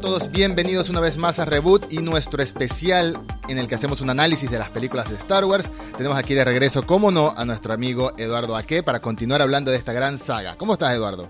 todos, bienvenidos una vez más a Reboot y nuestro especial en el que hacemos un análisis de las películas de Star Wars. Tenemos aquí de regreso, como no, a nuestro amigo Eduardo Aque para continuar hablando de esta gran saga. ¿Cómo estás, Eduardo?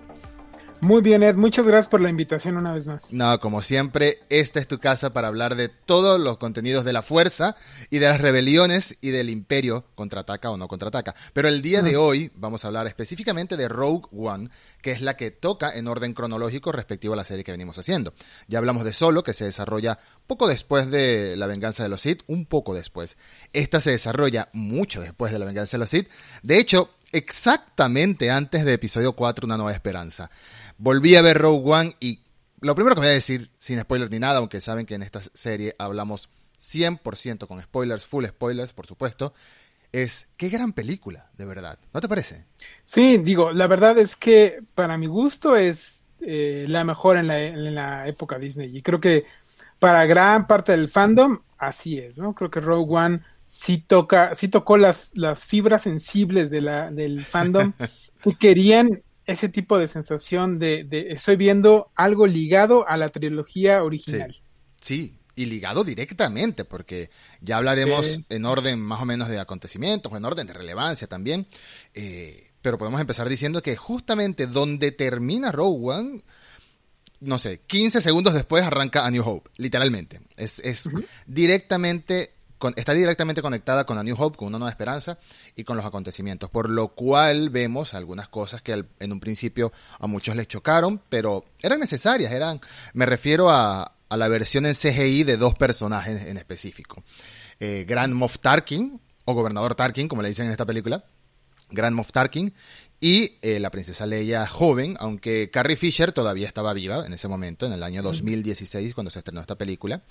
Muy bien, Ed. Muchas gracias por la invitación una vez más. No, como siempre, esta es tu casa para hablar de todos los contenidos de la fuerza y de las rebeliones y del imperio, contraataca o no contraataca. Pero el día de ah. hoy vamos a hablar específicamente de Rogue One, que es la que toca en orden cronológico respectivo a la serie que venimos haciendo. Ya hablamos de Solo, que se desarrolla poco después de La venganza de los Sith, un poco después. Esta se desarrolla mucho después de La venganza de los Sith. De hecho, exactamente antes de episodio 4, Una nueva esperanza. Volví a ver Rogue One y lo primero que voy a decir, sin spoilers ni nada, aunque saben que en esta serie hablamos 100% con spoilers, full spoilers, por supuesto, es qué gran película, de verdad. ¿No te parece? Sí, digo, la verdad es que para mi gusto es eh, la mejor en la, en la época Disney y creo que para gran parte del fandom así es, ¿no? Creo que Rogue One sí toca, sí tocó las, las fibras sensibles de la, del fandom que querían ese tipo de sensación de, de, estoy viendo algo ligado a la trilogía original. Sí, y ligado directamente, porque ya hablaremos en orden más o menos de acontecimientos, en orden de relevancia también. Eh, pero podemos empezar diciendo que justamente donde termina Rogue One, no sé, 15 segundos después arranca A New Hope, literalmente. Es, es directamente está directamente conectada con la New Hope, con una nueva esperanza y con los acontecimientos, por lo cual vemos algunas cosas que en un principio a muchos les chocaron, pero eran necesarias, eran, me refiero a, la versión en CGI de dos personajes en específico. Eh, Grand Moff Tarkin, o Gobernador Tarkin, como le dicen en esta película, Grand Moff Tarkin, y eh, la princesa Leia joven, aunque Carrie Fisher todavía estaba viva en ese momento, en el año 2016, cuando se estrenó esta película.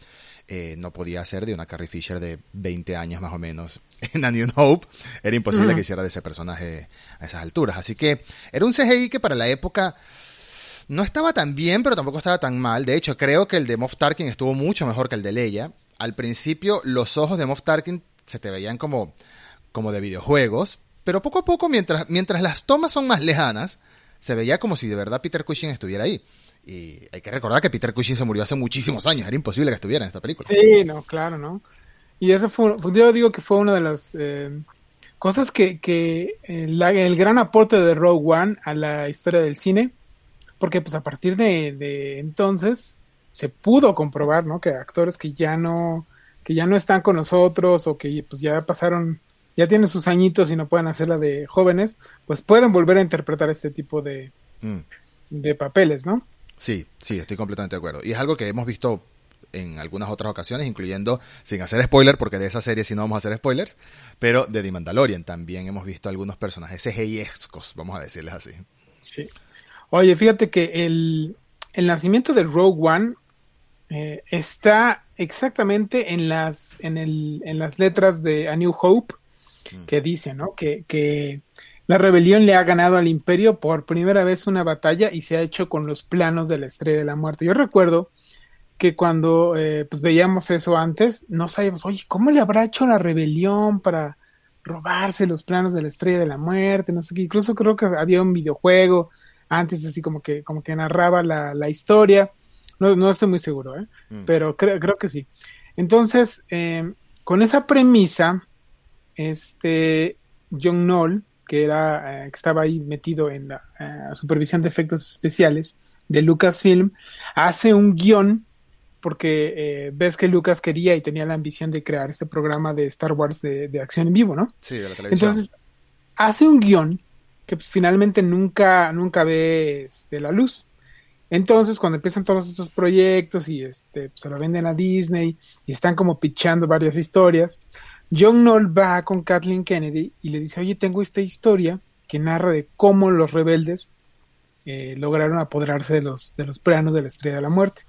Eh, no podía ser de una Carrie Fisher de 20 años más o menos en A New Hope. Era imposible que hiciera de ese personaje a esas alturas. Así que era un CGI que para la época no estaba tan bien, pero tampoco estaba tan mal. De hecho, creo que el de Moff Tarkin estuvo mucho mejor que el de Leia. Al principio, los ojos de Moff Tarkin se te veían como, como de videojuegos, pero poco a poco, mientras, mientras las tomas son más lejanas, se veía como si de verdad Peter Cushing estuviera ahí. Y hay que recordar que Peter Cushing se murió hace muchísimos años, era imposible que estuviera en esta película. Sí, no, claro, ¿no? Y eso fue, yo digo que fue una de las eh, cosas que, que eh, el gran aporte de Rogue One a la historia del cine, porque pues a partir de, de entonces se pudo comprobar, ¿no? Que actores que ya no, que ya no están con nosotros o que pues ya pasaron, ya tienen sus añitos y no pueden hacerla de jóvenes, pues pueden volver a interpretar este tipo de, mm. de papeles, ¿no? Sí, sí, estoy completamente de acuerdo. Y es algo que hemos visto en algunas otras ocasiones, incluyendo, sin hacer spoiler, porque de esa serie sí no vamos a hacer spoilers, pero de The Mandalorian también hemos visto algunos personajes CGI-escos, vamos a decirles así. Sí. Oye, fíjate que el, el nacimiento del Rogue One eh, está exactamente en las, en, el, en las letras de A New Hope. Que dice, ¿no? Que, que la rebelión le ha ganado al imperio por primera vez una batalla y se ha hecho con los planos de la estrella de la muerte. Yo recuerdo que cuando eh, pues veíamos eso antes, no sabíamos, oye, ¿cómo le habrá hecho la rebelión para robarse los planos de la estrella de la muerte? No sé qué. Incluso creo que había un videojuego antes así como que, como que narraba la, la historia. No, no estoy muy seguro, ¿eh? Mm. pero creo, creo que sí. Entonces, eh, con esa premisa, este John Knoll que era eh, que estaba ahí metido en la eh, supervisión de efectos especiales de Lucasfilm, hace un guion porque eh, ves que Lucas quería y tenía la ambición de crear este programa de Star Wars de, acción en vivo, ¿no? Sí, de la televisión. Entonces, hace un guion que pues, finalmente nunca, nunca ve este, la luz. Entonces, cuando empiezan todos estos proyectos y este, pues, se lo venden a Disney y están como pitchando varias historias, John Knoll va con Kathleen Kennedy y le dice, oye, tengo esta historia que narra de cómo los rebeldes eh, lograron apoderarse de los, de los planos de la Estrella de la Muerte.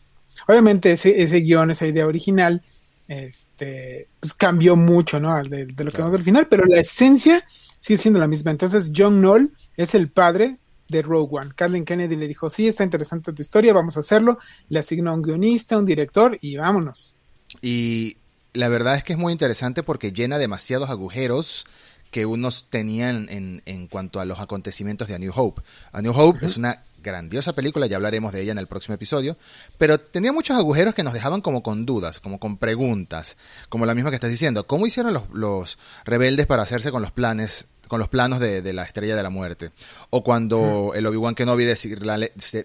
Obviamente ese, ese guion, esa idea original, este, pues cambió mucho, ¿no? De, de lo que vamos al final, pero la esencia sigue siendo la misma. Entonces John Knoll es el padre de Rogue One. Kathleen Kennedy le dijo, sí, está interesante tu historia, vamos a hacerlo. Le asignó un guionista, un director y vámonos. Y la verdad es que es muy interesante porque llena demasiados agujeros que unos tenían en, en cuanto a los acontecimientos de A New Hope. A New Hope es una grandiosa película, ya hablaremos de ella en el próximo episodio, pero tenía muchos agujeros que nos dejaban como con dudas, como con preguntas, como la misma que estás diciendo. ¿Cómo hicieron los, los rebeldes para hacerse con los planes con los planos de, la Estrella de la Muerte. O cuando el Obi-Wan Kenobi de Sir,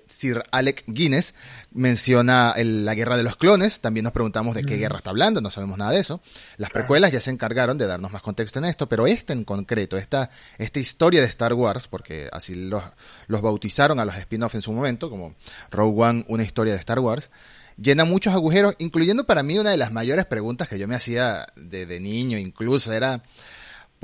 Sir, Alec Guinness menciona la guerra de los clones, también nos preguntamos de qué guerra está hablando, no sabemos nada de eso. Las precuelas ya se encargaron de darnos más contexto en esto, pero esta en concreto, esta, esta historia de Star Wars, porque así los, los bautizaron a los spin-offs en su momento, como Rogue One, una historia de Star Wars, llena muchos agujeros, incluyendo para mí una de las mayores preguntas que yo me hacía de, de niño, incluso era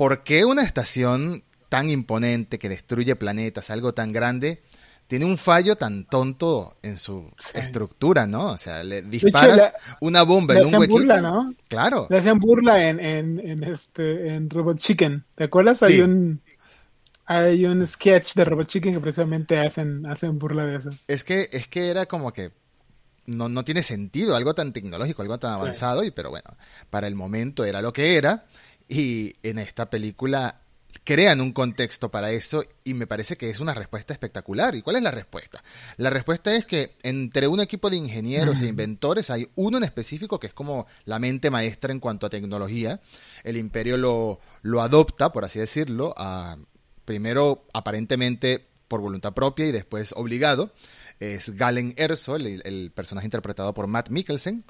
¿por qué una estación tan imponente que destruye planetas, algo tan grande, tiene un fallo tan tonto en su estructura, ¿no? O sea, le disparas una bomba en un huequito. burla, ¿no? Claro. Le hacen burla en, en, este, en Robot Chicken. ¿Te acuerdas? Hay un hay un sketch de Robot Chicken que precisamente hacen, hacen burla de eso. Es que, es que era como que no, no tiene sentido, algo tan tecnológico, algo tan avanzado, y pero bueno, para el momento era lo que era. Y en esta película crean un contexto para eso y me parece que es una respuesta espectacular. ¿Y cuál es la respuesta? La respuesta es que entre un equipo de ingenieros e inventores hay uno en específico que es como la mente maestra en cuanto a tecnología. El imperio lo, lo adopta, por así decirlo, a, primero aparentemente por voluntad propia y después obligado. Es Galen Erso, el, el personaje interpretado por Matt Mikkelsen.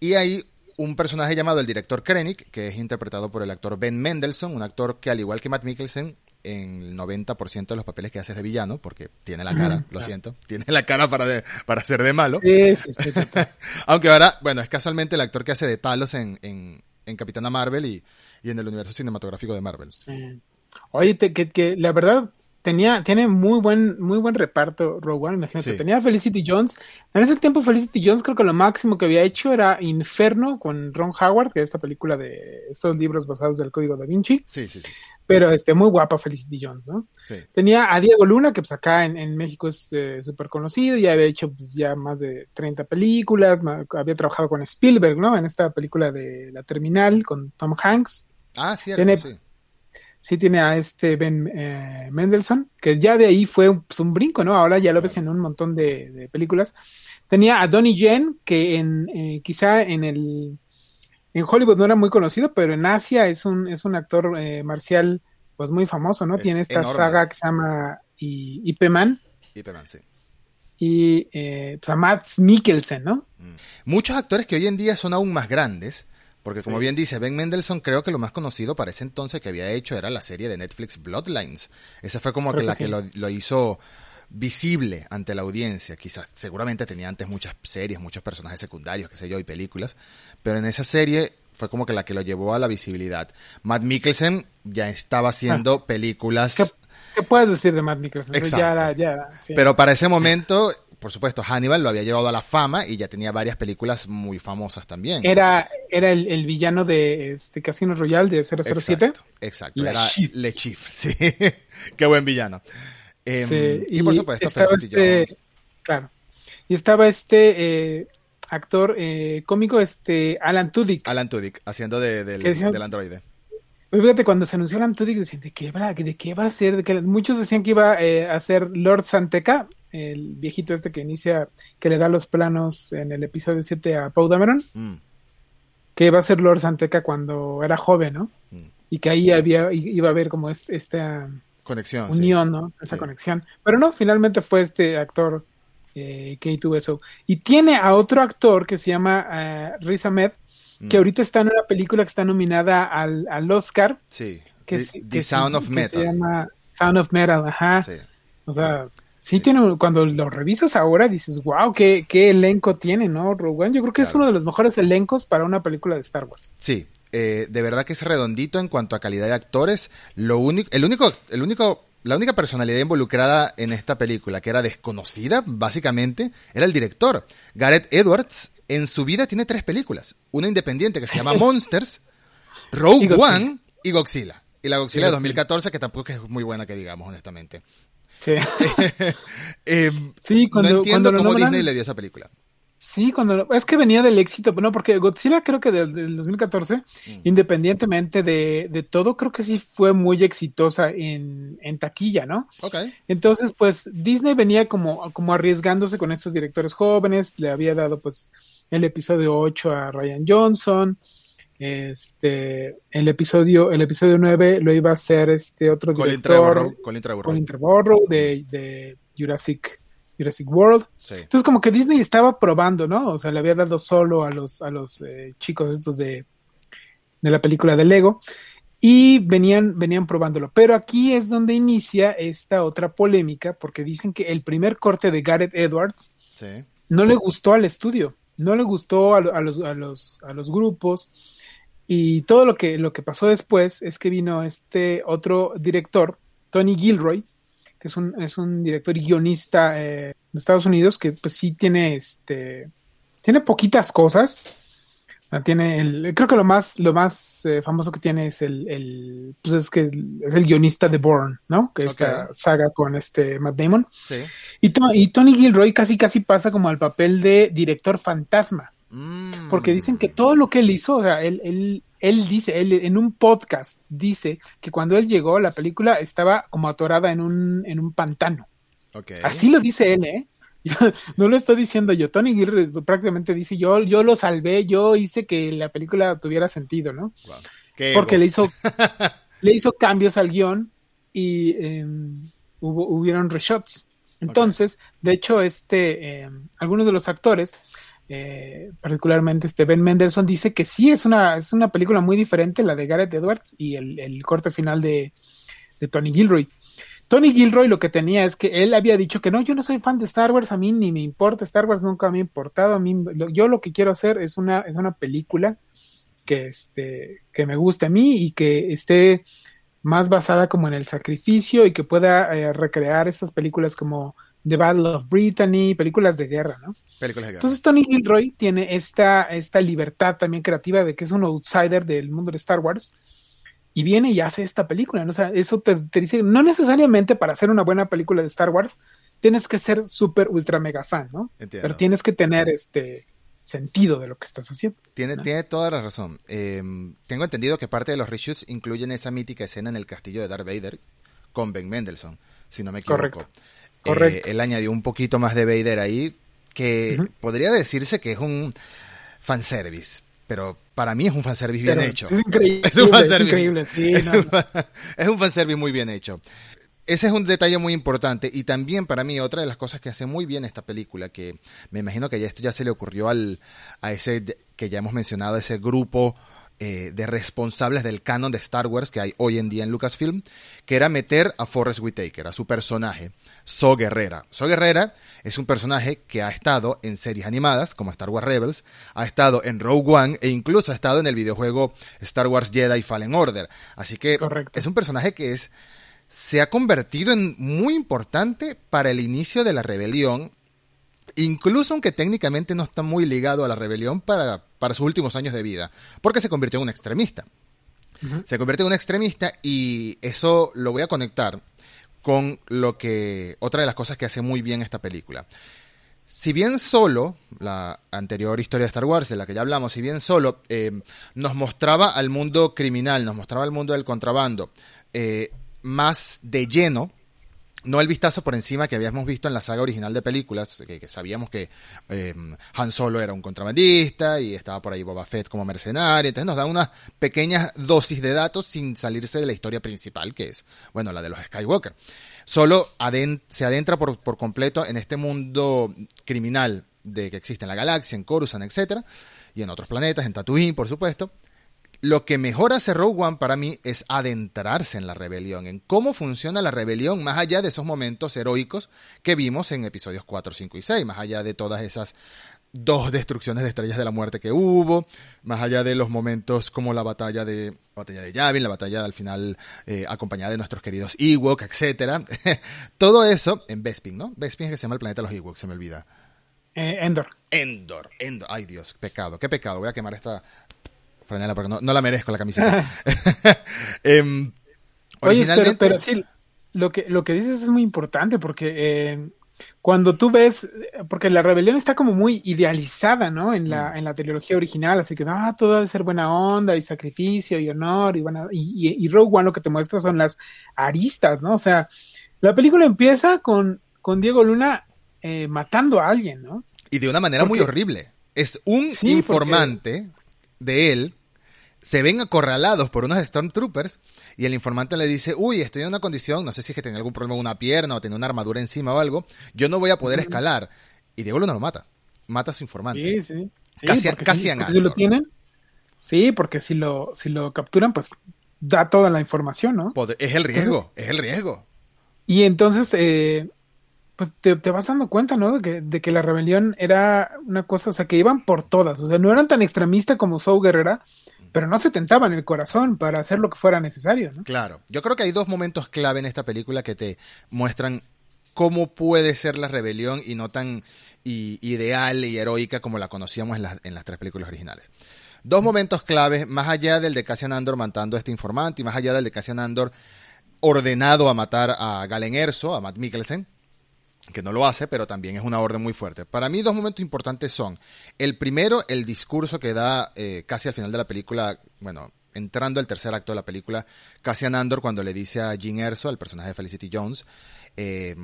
Y hay un personaje llamado el director Krennic, que es interpretado por el actor Ben Mendelssohn, un actor que al igual que Matt Mikkelsen, en el 90% de los papeles que hace es de villano, porque tiene la cara, lo siento, tiene la cara para, para ser de malo. Sí, sí, sí, Aunque ahora, bueno, es casualmente el actor que hace de Talos en, en, Capitana Marvel y, en el universo cinematográfico de Marvel. Oye, que, que la verdad, tenía, tiene muy buen, muy buen reparto Rogue One, imagínate. Tenía Felicity Jones. En ese tiempo Felicity Jones creo que lo máximo que había hecho era Inferno con Ron Howard, que es esta película de estos libros basados del Código da Vinci. Sí, sí, sí. Pero este, muy guapa Felicity Jones, ¿no? Sí. Tenía a Diego Luna, que pues acá en, México es eh, súper conocido, ya había hecho pues, ya más de 30 películas, había trabajado con Spielberg, ¿no? En esta película de La Terminal con Tom Hanks. Ah, cierto, sí sí tiene a este Ben eh, Mendelssohn, que ya de ahí fue pues, un, brinco, ¿no? Ahora ya lo ves en un montón de, películas. Tenía a Donnie Yen, que en eh, quizá en el en Hollywood no era muy conocido, pero en Asia es un, es un actor eh, marcial pues muy famoso, ¿no? tiene esta saga que se llama Ip Man. sí. Y pues, a Matt Mikkelsen, ¿no? Mm. Muchos actores que hoy en día son aún más grandes porque como bien dice Ben Mendelssohn, creo que lo más conocido para ese entonces que había hecho era la serie de Netflix Bloodlines. Esa fue como que, la que lo, hizo visible ante la audiencia. Quizás, seguramente tenía antes muchas series, muchos personajes secundarios, qué sé yo, y películas. Pero en esa serie fue como que la que lo llevó a la visibilidad. Matt Mikkelsen ya estaba haciendo ah. películas... ¿Qué, puedes decir de Matt Mikkelsen? Pero para ese momento por supuesto, Hannibal lo había llevado a la fama y ya tenía varias películas muy famosas también. Era, era el, villano de este Casino Royale de 007. Exacto, era Le Chief, sí. Qué buen villano. Em, y, por supuesto, estaba este, claro. Y estaba este eh, actor eh, cómico, este Alan Tudyk. Alan Tudyk, haciendo de, del, androide. Fíjate, cuando se anunció Alan Tudyk, decían, ¿de qué va? ¿De qué va a ser? De que muchos decían que iba eh, a ser Lord Santeca, el viejito este que inicia, que le da los planos en el episodio 7 a Paul Dameron, mm. que va a ser Lord Santeca cuando era joven, ¿no? Mm. Y que ahí había, iba a haber como esta conexión, unión, ¿no? Esa conexión. Pero no, finalmente fue este actor eh, que tuvo eso. Y tiene a otro actor que se llama eh, Riz Ahmed, que mm. ahorita está en una película que está nominada al, al Oscar. Sí. Que, The, Sound of Metal. se llama Sound of Metal, ajá. Sí. O sea, Sí, tiene, cuando lo revisas ahora dices, wow, qué, qué elenco tiene, ¿no? Rogue Yo creo que es uno de los mejores elencos para una película de Star Wars. Sí, eh, de verdad que es redondito en cuanto a calidad de actores. Lo único, el único, el único, la única personalidad involucrada en esta película que era desconocida, básicamente, era el director. Gareth Edwards, en su vida tiene tres películas. Una independiente que se llama Monsters, Rogue One y Godzilla. Y la Godzilla de 2014, que tampoco es muy buena que digamos, honestamente. Sí. Sí, cuando, no entiendo cómo Disney le dio esa película. Sí, cuando es que venía del éxito, no, porque Godzilla creo que del, 2014, mm. independientemente de, de, todo, creo que sí fue muy exitosa en, en taquilla, ¿no? Ok. Entonces, pues Disney venía como, como arriesgándose con estos directores jóvenes, le había dado pues el episodio 8 a Ryan Johnson, este, el episodio, el episodio 9 lo iba a hacer este otro director, Colin Trevorrow, Colin Trevorrow de, de Jurassic Jurassic World. Entonces como que Disney estaba probando, ¿no? O sea, le había dado solo a los, a los eh, chicos estos de, de la película de Lego y venían, venían probándolo. Pero aquí es donde inicia esta otra polémica porque dicen que el primer corte de Gareth Edwards no le gustó al estudio, no le gustó a, los, a, los, a los grupos y todo lo que, lo que pasó después es que vino este otro director, Tony Gilroy, que es un, es un director y guionista eh, de Estados Unidos, que pues sí tiene este tiene poquitas cosas. Tiene el, creo que lo más, lo más eh, famoso que tiene es el, el, pues es que es el guionista de Bourne, ¿no? Que es esta saga con este Matt Damon. Sí. Y, y Tony Gilroy casi casi pasa como al papel de director fantasma. Mm. Porque dicen que todo lo que él hizo, o sea, él, él, él dice, él en un podcast dice que cuando él llegó, la película estaba como atorada en un, en un pantano. Así lo dice él, ¿eh? no lo estoy diciendo yo. Tony Gilroy prácticamente dice, yo, yo lo salvé, yo hice que la película tuviera sentido, ¿no? Porque le hizo, le hizo cambios al guion y em, hubo, hubieron reshots. Entonces, de hecho, este, em, algunos de los actores eh, particularmente este Ben Mendelssohn dice que sí es una, es una película muy diferente la de Gareth Edwards y el, corte final de, Tony Gilroy. Tony Gilroy lo que tenía es que él había dicho que no, yo no soy fan de Star Wars, a mí ni me importa, Star Wars nunca me ha importado, a mí yo lo que quiero hacer es una, es una película que, este, que me guste a mí y que esté más basada como en el sacrificio y que pueda eh, recrear estas películas como The Battle of Brittany, películas de guerra, ¿no? Películas de guerra. Entonces Tony Gilroy tiene esta, esta libertad también creativa de que es un outsider del mundo de Star Wars y viene y hace esta película, ¿no? O sea, eso te, dice, no necesariamente para hacer una buena película de Star Wars tienes que ser súper ultra mega fan, ¿no? Pero tienes que tener este sentido de lo que estás haciendo. Tiene, tiene toda la razón. Em, tengo entendido que parte de los reshoots incluyen esa mítica escena en el castillo de Darth Vader con Ben Mendelssohn, si no me equivoco. Correcto. Eh, él añadió un poquito más de Vader ahí, que podría decirse que es un fanservice. Pero para mí es un fanservice bien hecho. Es increíble. Es un fanservice. sí, es un fanservice muy bien hecho. Ese es un detalle muy importante y también para mí otra de las cosas que hace muy bien esta película, que me imagino que ya esto ya se le ocurrió al, a ese que ya hemos mencionado, ese grupo eh, de responsables del canon de Star Wars que hay hoy en día en Lucasfilm, que era meter a Forrest Whitaker, a su personaje, So Guerrera. So Guerrera es un personaje que ha estado en series animadas como Star Wars Rebels, ha estado en Rogue One e incluso ha estado en el videojuego Star Wars Jedi Fallen Order. Así que es un personaje que es se ha convertido en muy importante para el inicio de la rebelión incluso aunque técnicamente no está muy ligado a la rebelión para, para sus últimos años de vida, porque se convirtió en un extremista. Se convirtió en un extremista y eso lo voy a conectar con lo que otra de las cosas que hace muy bien esta película. Si bien solo, la anterior historia de Star Wars, de la que ya hablamos, si bien solo eh, nos mostraba al mundo criminal, nos mostraba al mundo del contrabando eh, más de lleno, no el vistazo por encima que habíamos visto en la saga original de películas, que, sabíamos que eh, Han Solo era un contrabandista y estaba por ahí Boba Fett como mercenario, entonces nos da una pequeña dosis de datos sin salirse de la historia principal, que es, bueno, la de los Skywalker. Solo se adentra por, completo en este mundo criminal de que existe en la galaxia, en Coruscant, etcétera, y en otros planetas, en Tatooine, por supuesto, lo que mejor hace Rogue One para mí es adentrarse en la rebelión, en cómo funciona la rebelión, más allá de esos momentos heroicos que vimos en episodios 4, 5 y 6, más allá de todas esas dos destrucciones de estrellas de la muerte que hubo, más allá de los momentos como la batalla de la batalla de Yavin, la batalla al final eh, acompañada de nuestros queridos Ewok, etcétera. Todo eso en Bespin, ¿no? Bespin es que se llama el planeta de los Ewoks, se me olvida. Eh, Endor. Endor, Endor. Ay Dios, pecado, qué pecado. Voy a quemar esta franela porque no, la merezco la camiseta. Em, Oye, pero, sí, lo que, lo que dices es muy importante porque eh, cuando tú ves, porque la rebelión está como muy idealizada, ¿no? En la, mm. en la trilogía original, así que, ah, todo debe ser buena onda y sacrificio y honor y, buena, y, y, Rogue One lo que te muestra son las aristas, ¿no? O sea, la película empieza con, con Diego Luna eh, matando a alguien, ¿no? Y de una manera muy horrible. Es un informante de él, se ven acorralados por unos Stormtroopers y el informante le dice, uy, estoy en una condición, no sé si es que tenía algún problema con una pierna o tiene una armadura encima o algo, yo no voy a poder escalar. Y Diego Luna lo mata, mata a su informante. Sí, sí. casi casi si, si lo tienen, sí, porque si lo, si lo capturan, pues da toda la información, ¿no? Es el riesgo, es el riesgo. Y entonces, eh, pues te, vas dando cuenta, ¿no? De que, de que, la rebelión era una cosa, o sea, que iban por todas, o sea, no eran tan extremistas como Saul Guerrera, pero no se tentaban el corazón para hacer lo que fuera necesario, ¿no? Claro, yo creo que hay dos momentos clave en esta película que te muestran cómo puede ser la rebelión y no tan ideal y heroica como la conocíamos en, en las tres películas originales. Dos momentos claves, más allá del de Cassian Andor matando a este informante y más allá del de Cassian Andor ordenado a matar a Galen Erso, a Matt Mikkelsen, que no lo hace, pero también es una orden muy fuerte. Para mí dos momentos importantes son, el primero, el discurso que da eh, casi al final de la película, bueno, entrando al tercer acto de la película, casi Andor cuando le dice a Jean Erso, el personaje de Felicity Jones, eh,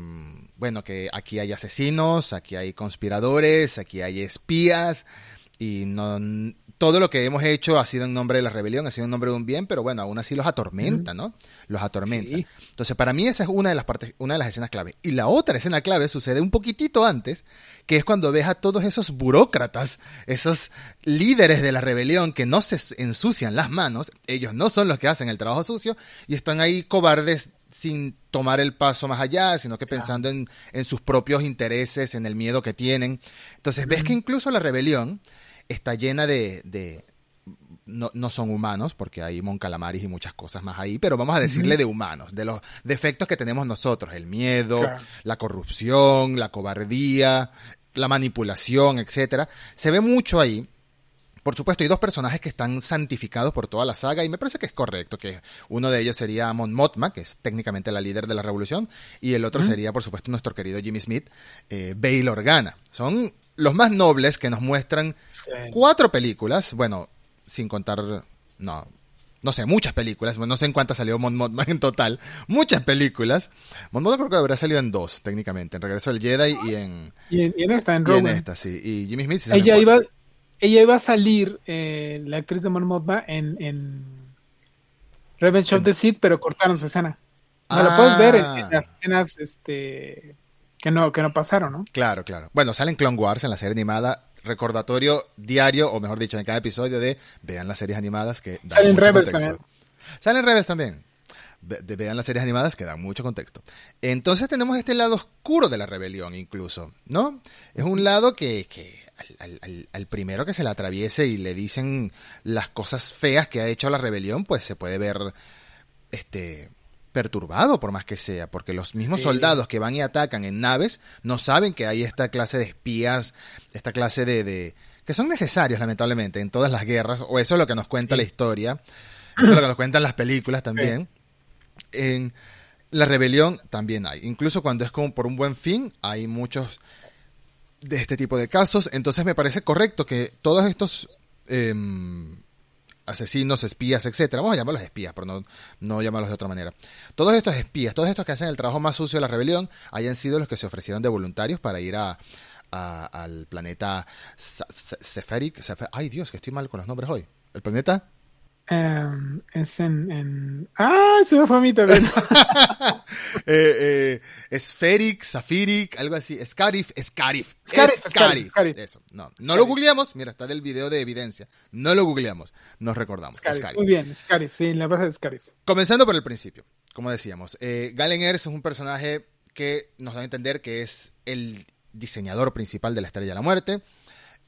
bueno, que aquí hay asesinos, aquí hay conspiradores, aquí hay espías, y no, todo lo que hemos hecho ha sido en nombre de la rebelión, ha sido en nombre de un bien, pero bueno, aún así los atormenta, ¿no? Los atormenta. Entonces, para mí esa es una de las partes, una de las escenas clave. Y la otra escena clave sucede un poquitito antes, que es cuando ves a todos esos burócratas, esos líderes de la rebelión que no se ensucian las manos, ellos no son los que hacen el trabajo sucio y están ahí cobardes sin tomar el paso más allá, sino que pensando en, sus propios intereses, en el miedo que tienen. Entonces, ves que incluso la rebelión está llena de... no, no, son humanos, porque hay moncalamaris y muchas cosas más ahí, pero vamos a decirle de humanos, de los defectos que tenemos nosotros, el miedo, la corrupción, la cobardía, la manipulación, etcétera. Se ve mucho ahí. Por supuesto, hay dos personajes que están santificados por toda la saga y me parece que es correcto, que uno de ellos sería Mon Mothma, que es técnicamente la líder de la revolución, y el otro sería, por supuesto, nuestro querido Jimmy Smith, eh, Bail Organa. Son los más nobles que nos muestran cuatro películas, bueno, sin contar, no, no sé, muchas películas, no sé en cuántas salió Mon Mothma en total, muchas películas. Mon Mothma creo que habría salido en dos, técnicamente, en Regreso del Jedi y en... Y en, esta, en Rogue. en esta, sí. Y Jimmy Smith ella iba, ella iba a salir, eh, la actriz de Mon Mothma, en, en Revenge of the Sith, pero cortaron su escena. No la puedes ver en, en, las escenas, este que no, que no pasaron, ¿no? Claro, claro. Bueno, salen Clone Wars en la serie animada. Recordatorio diario, o mejor dicho, en cada episodio de vean las series animadas que dan Salen Rebels también. Salen Rebels también. vean las series animadas que dan mucho contexto. Entonces tenemos este lado oscuro de la rebelión, incluso, ¿no? Es un lado que, que al, al, primero que se le atraviese y le dicen las cosas feas que ha hecho la rebelión, pues se puede ver este perturbado por más que sea, porque los mismos soldados que van y atacan en naves no saben que hay esta clase de espías, esta clase de, que son necesarios lamentablemente en todas las guerras, o eso es lo que nos cuenta la historia, eso es lo que nos cuentan las películas también. En la rebelión también hay, incluso cuando es como por un buen fin, hay muchos de este tipo de casos, entonces me parece correcto que todos estos em, asesinos, espías, etcétera. Vamos a llamarlos espías, pero no, no llamarlos de otra manera. Todos estos espías, todos estos que hacen el trabajo más sucio de la rebelión, hayan sido los que se ofrecieron de voluntarios para ir a, al planeta Seferic. Ay, Dios, que estoy mal con los nombres hoy. ¿El planeta? Em, es en, ¡Ah! Se me fue a mí también. eh, Esferic, Zafiric, algo así. Scarif, Scarif. Scarif, Eso. No, no lo googleamos. Mira, está del video de evidencia. No lo googleamos. Nos recordamos. Scarif. Muy bien, Scarif. Sí, la base de Scarif. Comenzando por el principio. Como decíamos, eh, Galen Erso es un personaje que nos da a entender que es el diseñador principal de la Estrella de la Muerte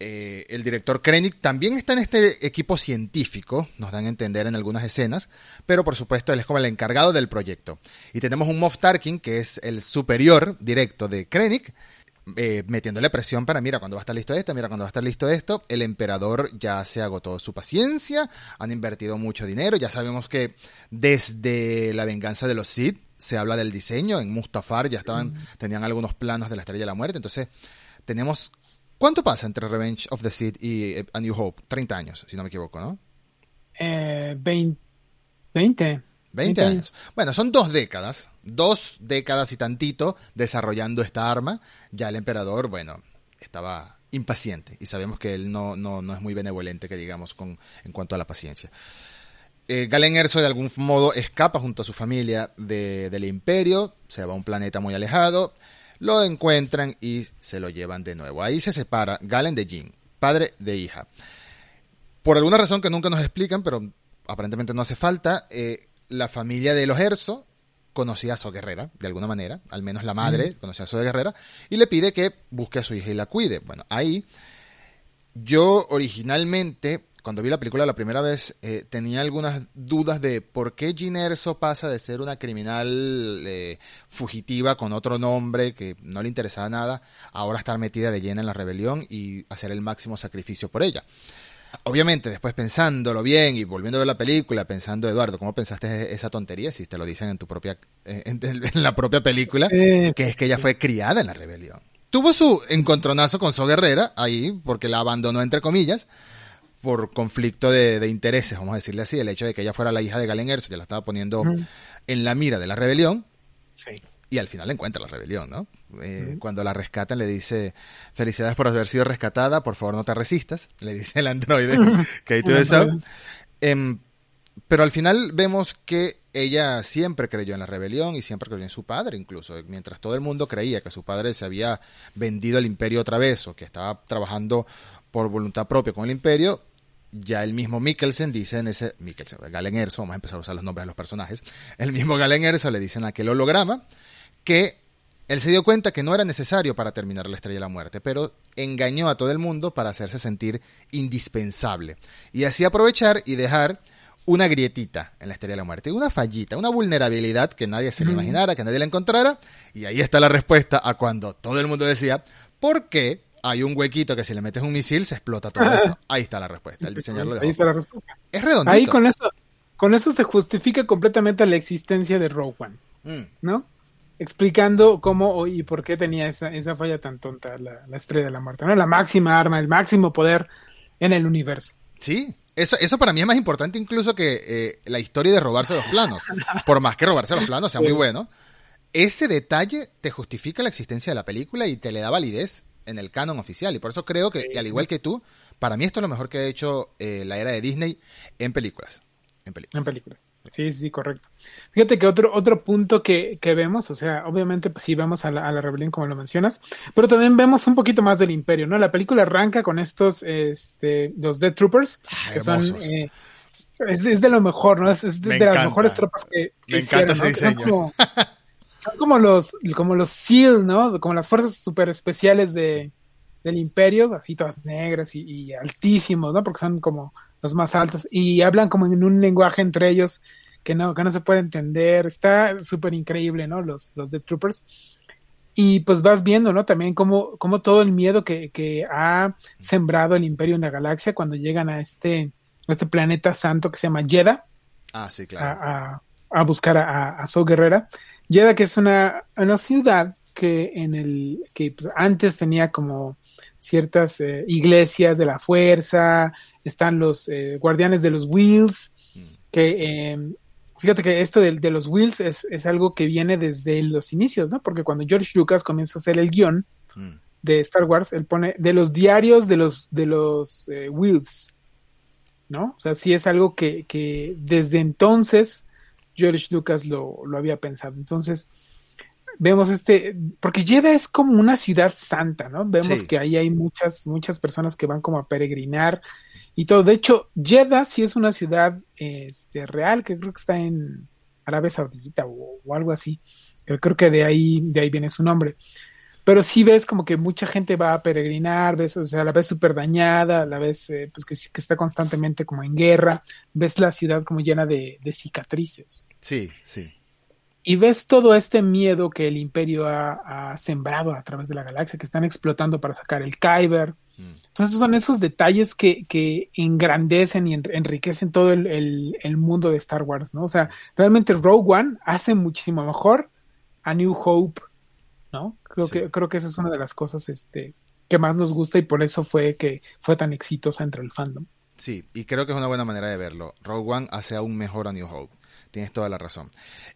eh, el director Krennic también está en este equipo científico, nos dan a entender en algunas escenas, pero por supuesto él es como el encargado del proyecto. Y tenemos un Moff Tarkin, que es el superior directo de Krennic, eh, metiéndole presión para, mira, cuando va a estar listo esto, mira, cuando va a estar listo esto. El emperador ya se agotó su paciencia, han invertido mucho dinero, ya sabemos que desde la venganza de los Sith, se habla del diseño, en Mustafar ya estaban, mm. tenían algunos planos de la Estrella de la Muerte, entonces tenemos... ¿Cuánto pasa entre Revenge of the Sith y A New Hope? 30 años, si no me equivoco, ¿no? Eh, 20. 20. 20 años. Bueno, son dos décadas, dos décadas y tantito desarrollando esta arma. Ya el emperador, bueno, estaba impaciente y sabemos que él no, no, no es muy benevolente, que digamos, con, en cuanto a la paciencia. Eh, Galen Erso de algún modo escapa junto a su familia del imperio, se va a un planeta muy alejado, lo encuentran y se lo llevan de nuevo. Ahí se separa Galen de Jin, padre de hija. Por alguna razón que nunca nos explican, pero aparentemente no hace falta, eh, la familia de los Erso conocía a So Guerrera, de alguna manera, al menos la madre conocía a So Guerrera, y le pide que busque a su hija y la cuide. Bueno, ahí yo originalmente cuando vi la película la primera vez, eh, tenía algunas dudas de por qué Jean Erso pasa de ser una criminal eh, fugitiva con otro nombre que no le interesaba nada, ahora estar metida de llena en la rebelión y hacer el máximo sacrificio por ella. Obviamente, después pensándolo bien y volviendo a ver la película, pensando, Eduardo, ¿cómo pensaste esa tontería? Si te lo dicen en tu propia, eh, en, la propia película, que es que ella fue criada en la rebelión. Tuvo su encontronazo con So Guerrera ahí, porque la abandonó entre comillas, por conflicto de, intereses, vamos a decirle así, el hecho de que ella fuera la hija de Galen Erso, ya la estaba poniendo en la mira de la rebelión. Y al final encuentra la rebelión, ¿no? Eh, cuando la rescatan le dice, felicidades por haber sido rescatada, por favor no te resistas, le dice el androide que tú eso. Em, pero al final vemos que ella siempre creyó en la rebelión y siempre creyó en su padre, incluso. Mientras todo el mundo creía que su padre se había vendido al imperio otra vez o que estaba trabajando por voluntad propia con el imperio, ya el mismo Mikkelsen dice en ese, Mikkelsen, Galen Erso, vamos a empezar a usar los nombres de los personajes, el mismo Galen Erso le dice en aquel holograma que él se dio cuenta que no era necesario para terminar la Estrella de la Muerte, pero engañó a todo el mundo para hacerse sentir indispensable. Y así aprovechar y dejar una grietita en la Estrella de la Muerte, una fallita, una vulnerabilidad que nadie se lo imaginara, que nadie la encontrara. Y ahí está la respuesta a cuando todo el mundo decía, ¿por qué hay un huequito que si le metes un misil se explota todo esto. Ahí está la respuesta. El Ahí está la respuesta. Es redondito. Ahí con eso, con eso se justifica completamente la existencia de Rogue One. Mm. ¿No? Explicando cómo y por qué tenía esa, esa falla tan tonta la, estrella de la muerte. ¿no? La máxima arma, el máximo poder en el universo. Sí, eso, eso para mí es más importante incluso que eh, la historia de robarse los planos. Por más que robarse los planos sea muy bueno, ese detalle te justifica la existencia de la película y te le da validez en el canon oficial. Y por eso creo que, al igual que tú, para mí esto es lo mejor que ha hecho eh, la era de Disney en películas. En películas. Sí, sí, correcto. Fíjate que otro, otro punto que, vemos, o sea, obviamente pues, sí vemos a la, a la, rebelión como lo mencionas, pero también vemos un poquito más del imperio, ¿no? La película arranca con estos, este, los Dead Troopers, que son... Eh, es, de lo mejor, ¿no? Es, de, las mejores tropas que, Me encanta ese diseño. Son como los, como los SEAL, ¿no? Como las fuerzas super especiales de, del imperio, así todas negras y, altísimos, ¿no? Porque son como los más altos y hablan como en un lenguaje entre ellos que no, que no se puede entender. Está súper increíble, ¿no? Los, los Death Troopers. Y pues vas viendo, ¿no? También como, como todo el miedo que, que, ha sembrado el imperio en la galaxia cuando llegan a este, este planeta santo que se llama Jeddah. Ah, sí, claro. A, a, buscar a, a, a Guerrera. Jeddah, que es una, una ciudad que en el que pues, antes tenía como ciertas eh, iglesias de la fuerza, están los eh, guardianes de los Wheels, mm. que em, fíjate que esto de, de los Wheels es, es, algo que viene desde los inicios, ¿no? Porque cuando George Lucas comienza a hacer el guion mm. de Star Wars, él pone de los diarios de los, de los eh, Wheels, ¿no? O sea, sí es algo que, que desde entonces George Lucas lo, había pensado. Entonces, vemos este, porque Jeddah es como una ciudad santa, ¿no? Vemos que ahí hay muchas, muchas personas que van como a peregrinar y todo. De hecho, Jeddah sí es una ciudad este, real, que creo que está en Arabia Saudita o, o algo así. creo que de ahí, de ahí viene su nombre pero sí ves como que mucha gente va a peregrinar, ves, o sea, la ves súper dañada, la ves eh, pues que, que, está constantemente como en guerra, ves la ciudad como llena de, cicatrices. Sí, sí. y ves todo este miedo que el imperio ha, sembrado a través de la galaxia, que están explotando para sacar el Kyber. Mm. Entonces son esos detalles que, que engrandecen y enriquecen todo el, mundo de Star Wars, ¿no? O sea, realmente Rogue One hace muchísimo mejor a New Hope, ¿no? Creo, que, creo que esa es una de las cosas este, que más nos gusta y por eso fue que fue tan exitosa entre el fandom. Sí, y creo que es una buena manera de verlo. Rogue One hace aún mejor a New Hope. Tienes toda la razón.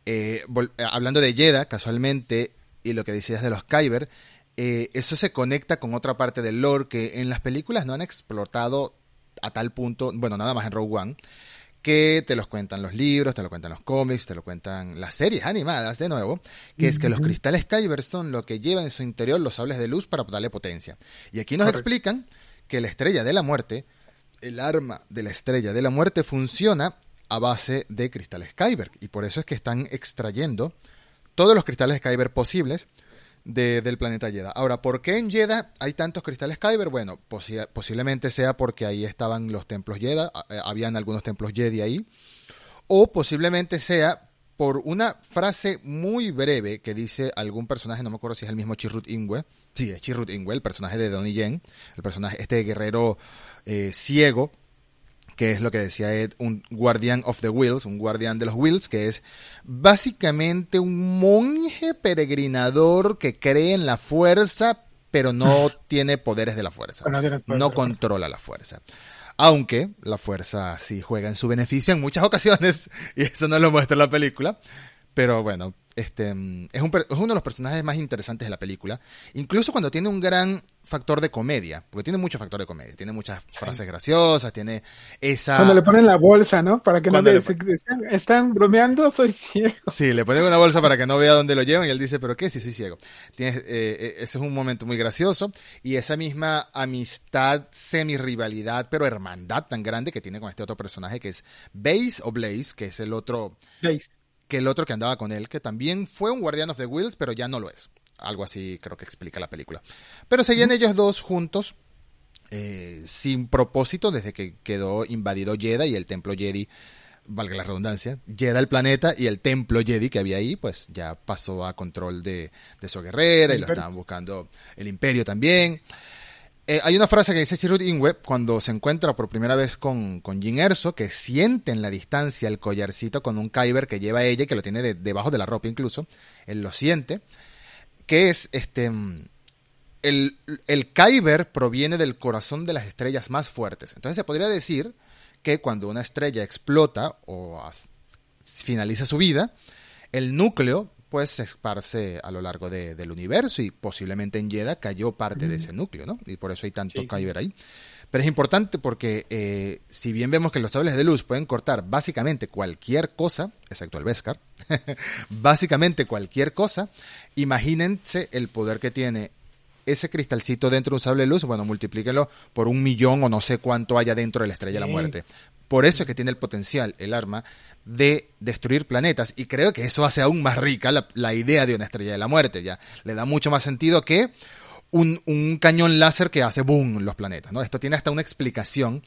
Eh, eh, hablando de Jedha, casualmente, y lo que decías de los Kyber, eh, eso se conecta con otra parte del lore que en las películas no han explotado a tal punto, bueno, nada más en Rogue One, que te los cuentan los libros, te lo cuentan los cómics, te lo cuentan las series animadas de nuevo, que es que los cristales Kyber son lo que llevan en su interior los sables de luz para darle potencia. Y aquí nos explican que la estrella de la muerte, el arma de la estrella de la muerte funciona a base de cristales Kyber. Y por eso es que están extrayendo todos los cristales Kyber posibles del planeta Jedha. Ahora, ¿por qué en Jedha hay tantos cristales Kyber? Bueno, posiblemente sea porque ahí estaban los templos Jedha, eh, habían algunos templos Jedi ahí. O posiblemente sea por una frase muy breve que dice algún personaje, no me acuerdo si es el mismo Chirrut Ingwe. Sí, es Chirrut Ingwe, el personaje de Donnie Yen, el personaje, este guerrero eh, ciego que es lo que decía Ed, un guardián of the wheels, un guardián de los wheels, que es básicamente un monje peregrinador que cree en la fuerza, pero no tiene poderes de la fuerza. No, controla la fuerza. Aunque la fuerza sí juega en su beneficio en muchas ocasiones, y eso no lo muestra la película. Pero bueno, este, es, un, es, uno de los personajes más interesantes de la película, incluso cuando tiene un gran factor de comedia, porque tiene mucho factor de comedia, tiene muchas frases graciosas, tiene esa... Cuando le ponen la bolsa, ¿no? Para que no le... están, bromeando, soy ciego. Sí, le ponen una bolsa para que no vea dónde lo llevan y él dice, pero ¿qué? Si soy ciego. Tienes, eh, eh, ese es un momento muy gracioso y esa misma amistad, semi-rivalidad, pero hermandad tan grande que tiene con este otro personaje que es Base o Blaze, que es el otro... Blaze que el otro que andaba con él, que también fue un Guardian of the Wheels, pero ya no lo es. Algo así creo que explica la película. Pero seguían ellos dos juntos, eh, sin propósito, desde que quedó invadido Jedha y el templo Jedi, valga la redundancia, Jedha el planeta y el templo Jedi que había ahí, pues ya pasó a control de, de su guerrera y lo estaban buscando el imperio también. Eh, hay una frase que dice Chirrut Ingwe cuando se encuentra por primera vez con, con Jin Erso, que siente en la distancia el collarcito con un Kyber que lleva ella y que lo tiene debajo de la ropa incluso. Él lo siente. Que es este. El, el Kyber proviene del corazón de las estrellas más fuertes. Entonces se podría decir que cuando una estrella explota o finaliza su vida, el núcleo pues se esparce a lo largo del universo y posiblemente en Jedha cayó parte de ese núcleo, ¿no? Y por eso hay tanto Kyber ahí. Pero es importante porque eh, si bien vemos que los sables de luz pueden cortar básicamente cualquier cosa, excepto el Beskar, básicamente cualquier cosa, imagínense el poder que tiene ese cristalcito dentro de un sable de luz, bueno, multiplíquenlo por un millón o no sé cuánto haya dentro de la estrella de la muerte. Por eso es que tiene el potencial, el arma, de destruir planetas. Y creo que eso hace aún más rica la, idea de una estrella de la muerte. Ya le da mucho más sentido que un, cañón láser que hace boom los planetas. ¿no? Esto tiene hasta una explicación.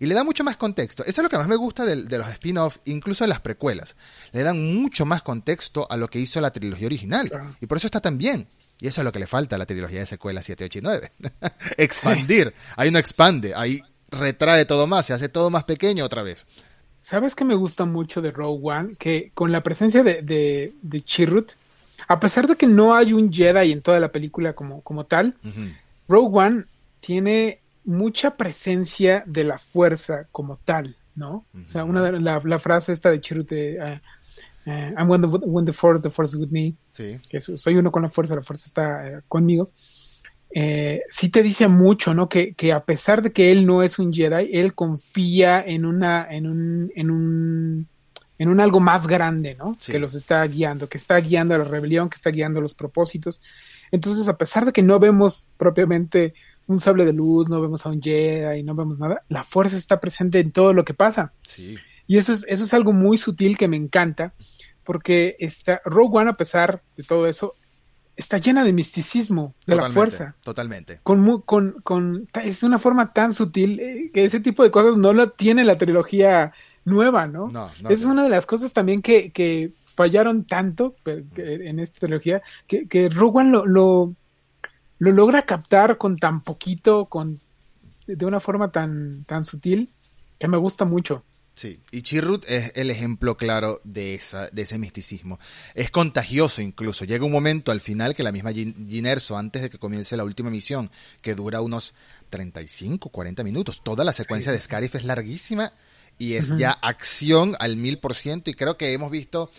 Y le da mucho más contexto. Eso es lo que más me gusta de, los spin-off, incluso de las precuelas. Le dan mucho más contexto a lo que hizo la trilogía original. Y por eso está tan bien. Y eso es lo que le falta a la trilogía de secuelas 7, 8 y 9. Expandir. Ahí no expande. Ahí retrae todo más, se hace todo más pequeño otra vez. ¿Sabes qué me gusta mucho de Rogue One? Que con la presencia de, de, Chirrut, a pesar de que no hay un Jedi en toda la película como, como tal, Rogue One tiene mucha presencia de la fuerza como tal, ¿no? O sea, una de la, la, frase esta de Chirrut de uh, uh, I'm when the, when the force, the force is with me. Sí. Que soy uno con la fuerza, la fuerza está eh, conmigo eh, sí te dice mucho, ¿no? Que, que, a pesar de que él no es un Jedi, él confía en una, en un, en un, en un algo más grande, ¿no? Que los está guiando, que está guiando a la rebelión, que está guiando los propósitos. Entonces, a pesar de que no vemos propiamente un sable de luz, no vemos a un Jedi, no vemos nada, la fuerza está presente en todo lo que pasa. Sí. Y eso es, eso es algo muy sutil que me encanta, porque está, Rogue One, a pesar de todo eso, está llena de misticismo de la fuerza. Totalmente. Con, con, con, es de una forma tan sutil eh, que ese tipo de cosas no lo tiene la trilogía nueva, ¿no? no, no es una de las cosas también que, que fallaron tanto en esta trilogía que, que One lo, lo, lo, logra captar con tan poquito, con de una forma tan, tan sutil, que me gusta mucho. Sí, y Chirrut es el ejemplo claro de, esa, de ese misticismo. Es contagioso incluso. Llega un momento al final que la misma Ginerso, antes de que comience la última misión, que dura unos 35, 40 minutos, toda la secuencia de Scarif es larguísima y es ya acción al mil por ciento y creo que hemos visto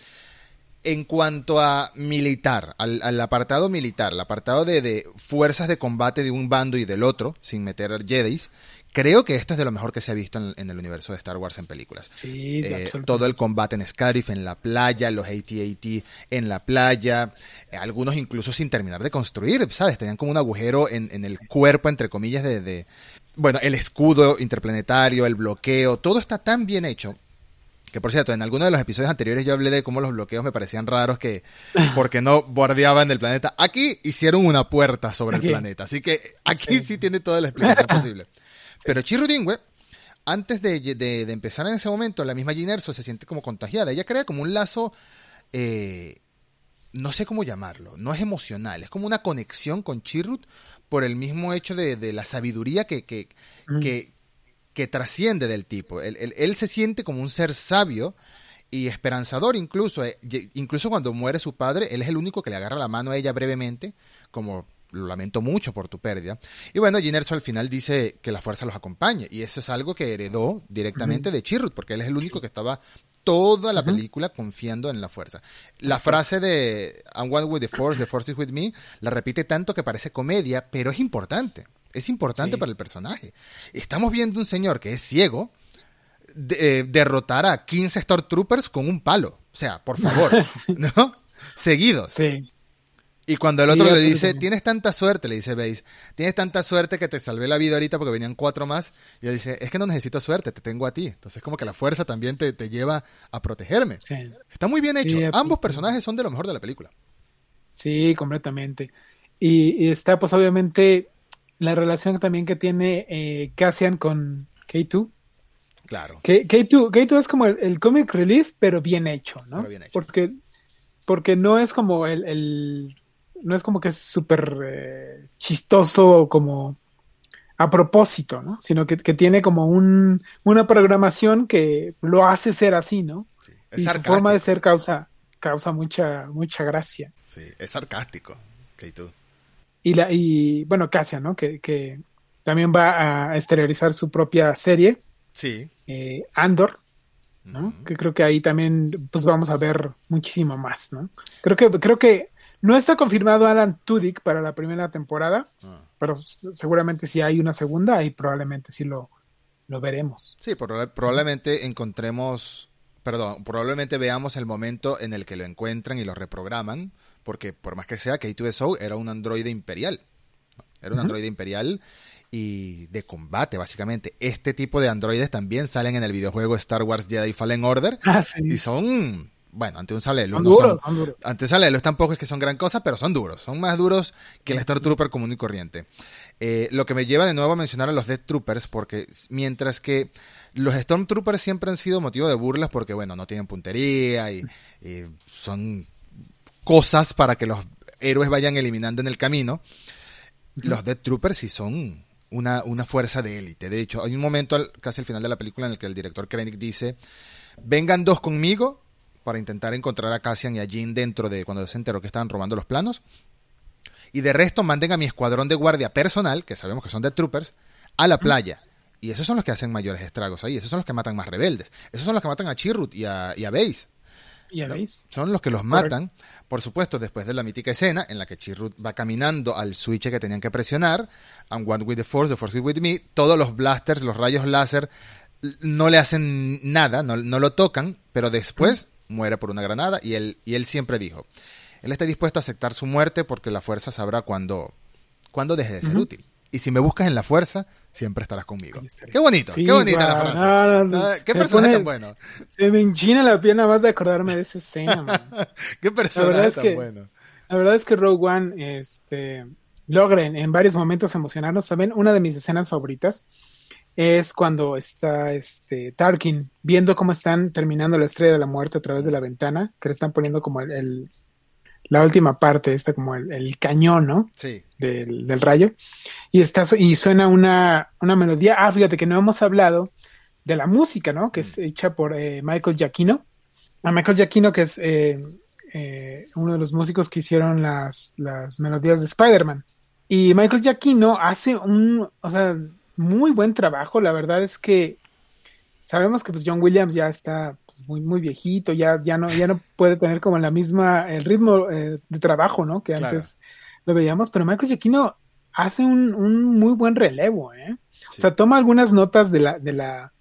en cuanto a militar, al, apartado militar, el apartado de, de, fuerzas de combate de un bando y del otro, sin meter Jedis, Creo que esto es de lo mejor que se ha visto en, el universo de Star Wars en películas. Sí, eh, todo el combate en Scarif, en la playa, los AT-AT en la playa, eh, algunos incluso sin terminar de construir, ¿sabes? Tenían como un agujero en, el cuerpo, entre comillas, de, Bueno, el escudo interplanetario, el bloqueo, todo está tan bien hecho que por cierto, en alguno de los episodios anteriores yo hablé de cómo los bloqueos me parecían raros que porque no bordeaban el planeta. Aquí hicieron una puerta sobre el planeta, así que aquí sí tiene toda la explicación posible. Pero Chirrudingüe, antes de, empezar en ese momento, la misma Ginerso se siente como contagiada. Ella crea como un lazo, eh, no sé cómo llamarlo, no es emocional, es como una conexión con Chirrut por el mismo hecho de, la sabiduría que, que, mm. que, trasciende del tipo. Él, se siente como un ser sabio y esperanzador incluso. Eh, incluso cuando muere su padre, él es el único que le agarra la mano a ella brevemente, como lo lamento mucho por tu pérdida. Y bueno, Ginerso al final dice que la fuerza los acompañe. Y eso es algo que heredó directamente de Chirrut, porque él es el único que estaba toda la película confiando en la fuerza. La frase de I'm one with the force, the force is with me, la repite tanto que parece comedia, pero es importante. Es importante para el personaje. Estamos viendo un señor que es ciego eh, derrotar a 15 Stormtroopers con un palo. O sea, por favor, ¿no? Seguidos. Sí. Y cuando el otro le dice, tienes tanta suerte, le dice Base, tienes tanta suerte que te salvé la vida ahorita porque venían cuatro más. Y él dice, es que no necesito suerte, te tengo a ti. Entonces como que la fuerza también te, lleva a protegerme. Está muy bien hecho. Ambos personajes son de lo mejor de la película. Sí, completamente. Y, está pues obviamente la relación también que tiene eh, Cassian con K2. Claro. K, 2 K2 es como el, comic relief, pero bien hecho, ¿no? Pero bien hecho. Porque, porque no es como el no es como que es súper eh, chistoso como a propósito, ¿no? Sino que, tiene como un, una programación que lo hace ser así, ¿no? y su forma de ser causa, causa mucha, mucha gracia. Sí, es sarcástico, tú. Y, la, y bueno, Casia, ¿no? Que, que también va a exteriorizar su propia serie. Sí. Eh, Andor, ¿no? Que creo que ahí también pues vamos a ver muchísimo más, ¿no? Creo que, creo que no está confirmado Alan Tudyk para la primera temporada, ah. pero seguramente si hay una segunda y probablemente sí lo, lo veremos. Sí, probablemente encontremos, perdón, probablemente veamos el momento en el que lo encuentran y lo reprograman, porque por más que sea, K2SO era un androide imperial. Era un androide imperial y de combate, básicamente. Este tipo de androides también salen en el videojuego Star Wars Jedi Fallen Order ah, y son bueno, ante un sale Son, duros, son, duros. Ante tampoco es que son gran cosa, pero son duros. Son más duros que el Star Trooper común y corriente. Eh, lo que me lleva de nuevo a mencionar a los Death Troopers, porque mientras que los Stormtroopers siempre han sido motivo de burlas porque, bueno, no tienen puntería y, son cosas para que los héroes vayan eliminando en el camino. Los Death Troopers sí son una, una fuerza de élite. De hecho, hay un momento casi al final de la película en el que el director Krennic dice, vengan dos conmigo para intentar encontrar a Cassian y a Jean dentro de cuando se enteró que estaban robando los planos. Y de resto manden a mi escuadrón de guardia personal, que sabemos que son de troopers, a la playa. Y esos son los que hacen mayores estragos ahí. Esos son los que matan más rebeldes. Esos son los que matan a Chirrut y a, y a Base. Son los que los matan. Por supuesto, después de la mítica escena en la que Chirrut va caminando al switch que tenían que presionar. I'm one with the force, the force with me. Todos los blasters, los rayos láser, no le hacen nada, no, no lo tocan. Pero después muere por una granada y él, y él siempre dijo, él está dispuesto a aceptar su muerte porque la fuerza sabrá cuándo, cuándo deje de ser útil. Y si me buscas en la fuerza, siempre estarás conmigo. Qué bonito, qué bonita la frase. Ah, qué personaje tan bueno. Se me enchina la pierna más de acordarme de esa escena. qué personaje tan bueno. La verdad es que Rogue One este, logra en, varios momentos emocionarnos. También una de mis escenas favoritas es cuando está este Tarkin viendo cómo están terminando la estrella de la muerte a través de la ventana, que le están poniendo como el, la última parte, está como el, cañón, ¿no? Sí. Del, del, rayo. Y está y suena una, una melodía. Ah, fíjate que no hemos hablado de la música, ¿no? Que es mm. hecha por eh, Michael Giacchino. A Michael Giacchino, que es eh, eh, uno de los músicos que hicieron las, las melodías de Spider-Man. Y Michael Giacchino hace un, o sea, muy buen trabajo. La verdad es que sabemos que pues John Williams ya está pues, muy, muy viejito, ya, ya no, ya no puede tener como la misma, el ritmo eh, de trabajo, ¿no? Que antes lo veíamos, pero Michael Giacchino hace un, un muy buen relevo, ¿eh? O sea, toma algunas notas de la, de la,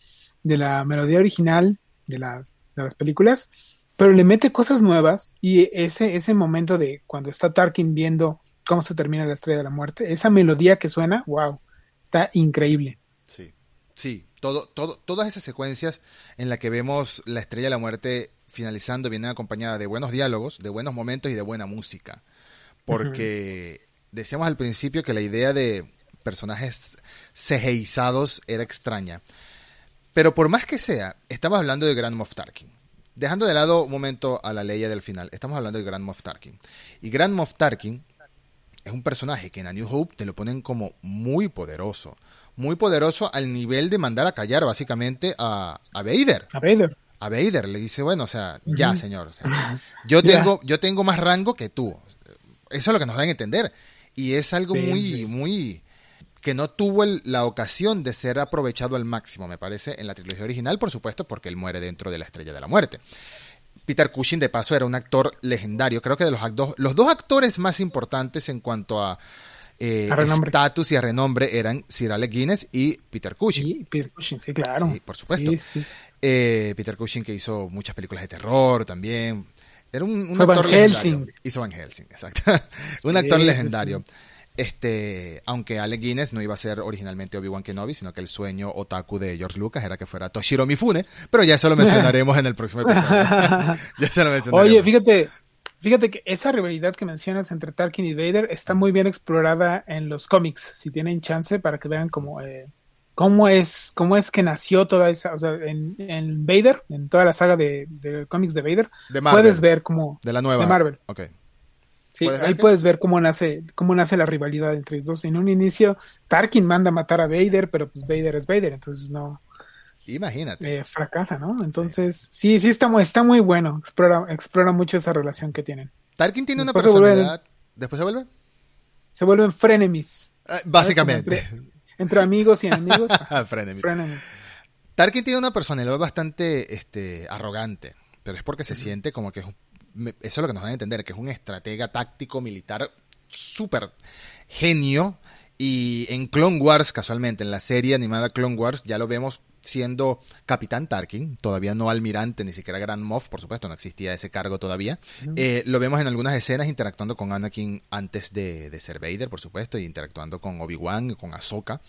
de la melodía original de las, de las películas, pero le mete cosas nuevas y ese, ese momento de cuando está Tarkin viendo cómo se termina la estrella de la muerte, esa melodía que suena, wow, está increíble. Sí, sí, todo, todo, todas esas secuencias en las que vemos la estrella de la muerte finalizando vienen acompañadas de buenos diálogos, de buenos momentos y de buena música. Porque decíamos al principio que la idea de personajes cejeizados era extraña. Pero por más que sea, estamos hablando de Grand Moff Tarkin. Dejando de lado un momento a la ley del final, estamos hablando de Grand Moff Tarkin. Y Grand Moff Tarkin es un personaje que en A New Hope te lo ponen como muy poderoso. Muy poderoso al nivel de mandar a callar básicamente a, a Vader. A Vader. A Vader le dice, bueno, o sea, ya, señor. yo, tengo, yo tengo más rango que tú. Eso es lo que nos dan a entender. Y es algo muy, muy que no tuvo la ocasión de ser aprovechado al máximo, me parece, en la trilogía original, por supuesto, porque él muere dentro de la Estrella de la Muerte. Peter Cushing, de paso, era un actor legendario. Creo que de los, los dos actores más importantes en cuanto a eh, estatus y a renombre eran Sir Alec Guinness y Peter Cushing. Y Peter Cushing, sí, claro. Sí, por supuesto. Eh, Peter Cushing que hizo muchas películas de terror también. Era un, actor Van Helsing. Hizo Van Helsing, exacto. un actor legendario. Este, aunque Alec Guinness no iba a ser originalmente Obi-Wan Kenobi, sino que el sueño otaku de George Lucas era que fuera Toshiro Mifune, pero ya eso lo mencionaremos en el próximo episodio. ya se lo mencionaremos. Oye, fíjate, fíjate que esa rivalidad que mencionas entre Tarkin y Vader está muy bien explorada en los cómics, si tienen chance para que vean cómo, eh, cómo es, cómo es que nació toda esa, o sea, en, en Vader, en toda la saga de, de cómics de Vader, puedes ver cómo de la nueva de Marvel. Okay. Sí, ahí puedes ver cómo nace, cómo nace la rivalidad entre los dos. En un inicio, Tarkin manda a matar a Vader, pero pues Vader es Vader, entonces no. Imagínate. Eh, fracasa, ¿no? Entonces, sí, sí, está, muy, está muy bueno. Explora, explora mucho esa relación que tienen. Tarkin tiene una personalidad. ¿Después se vuelve? Se vuelven frenemies. Ah, básicamente. Entre, amigos y enemigos. frenemies. Tarkin tiene una personalidad bastante este, arrogante, pero es porque se siente como que es un eso es lo que nos dan a entender, que es un estratega táctico militar súper genio. Y en Clone Wars, casualmente, en la serie animada Clone Wars, ya lo vemos siendo Capitán Tarkin, todavía no almirante, ni siquiera Grand Moff, por supuesto, no existía ese cargo todavía. Eh, lo vemos en algunas escenas interactuando con Anakin antes de, de ser Vader, por supuesto, y interactuando con Obi-Wan, con Ahsoka.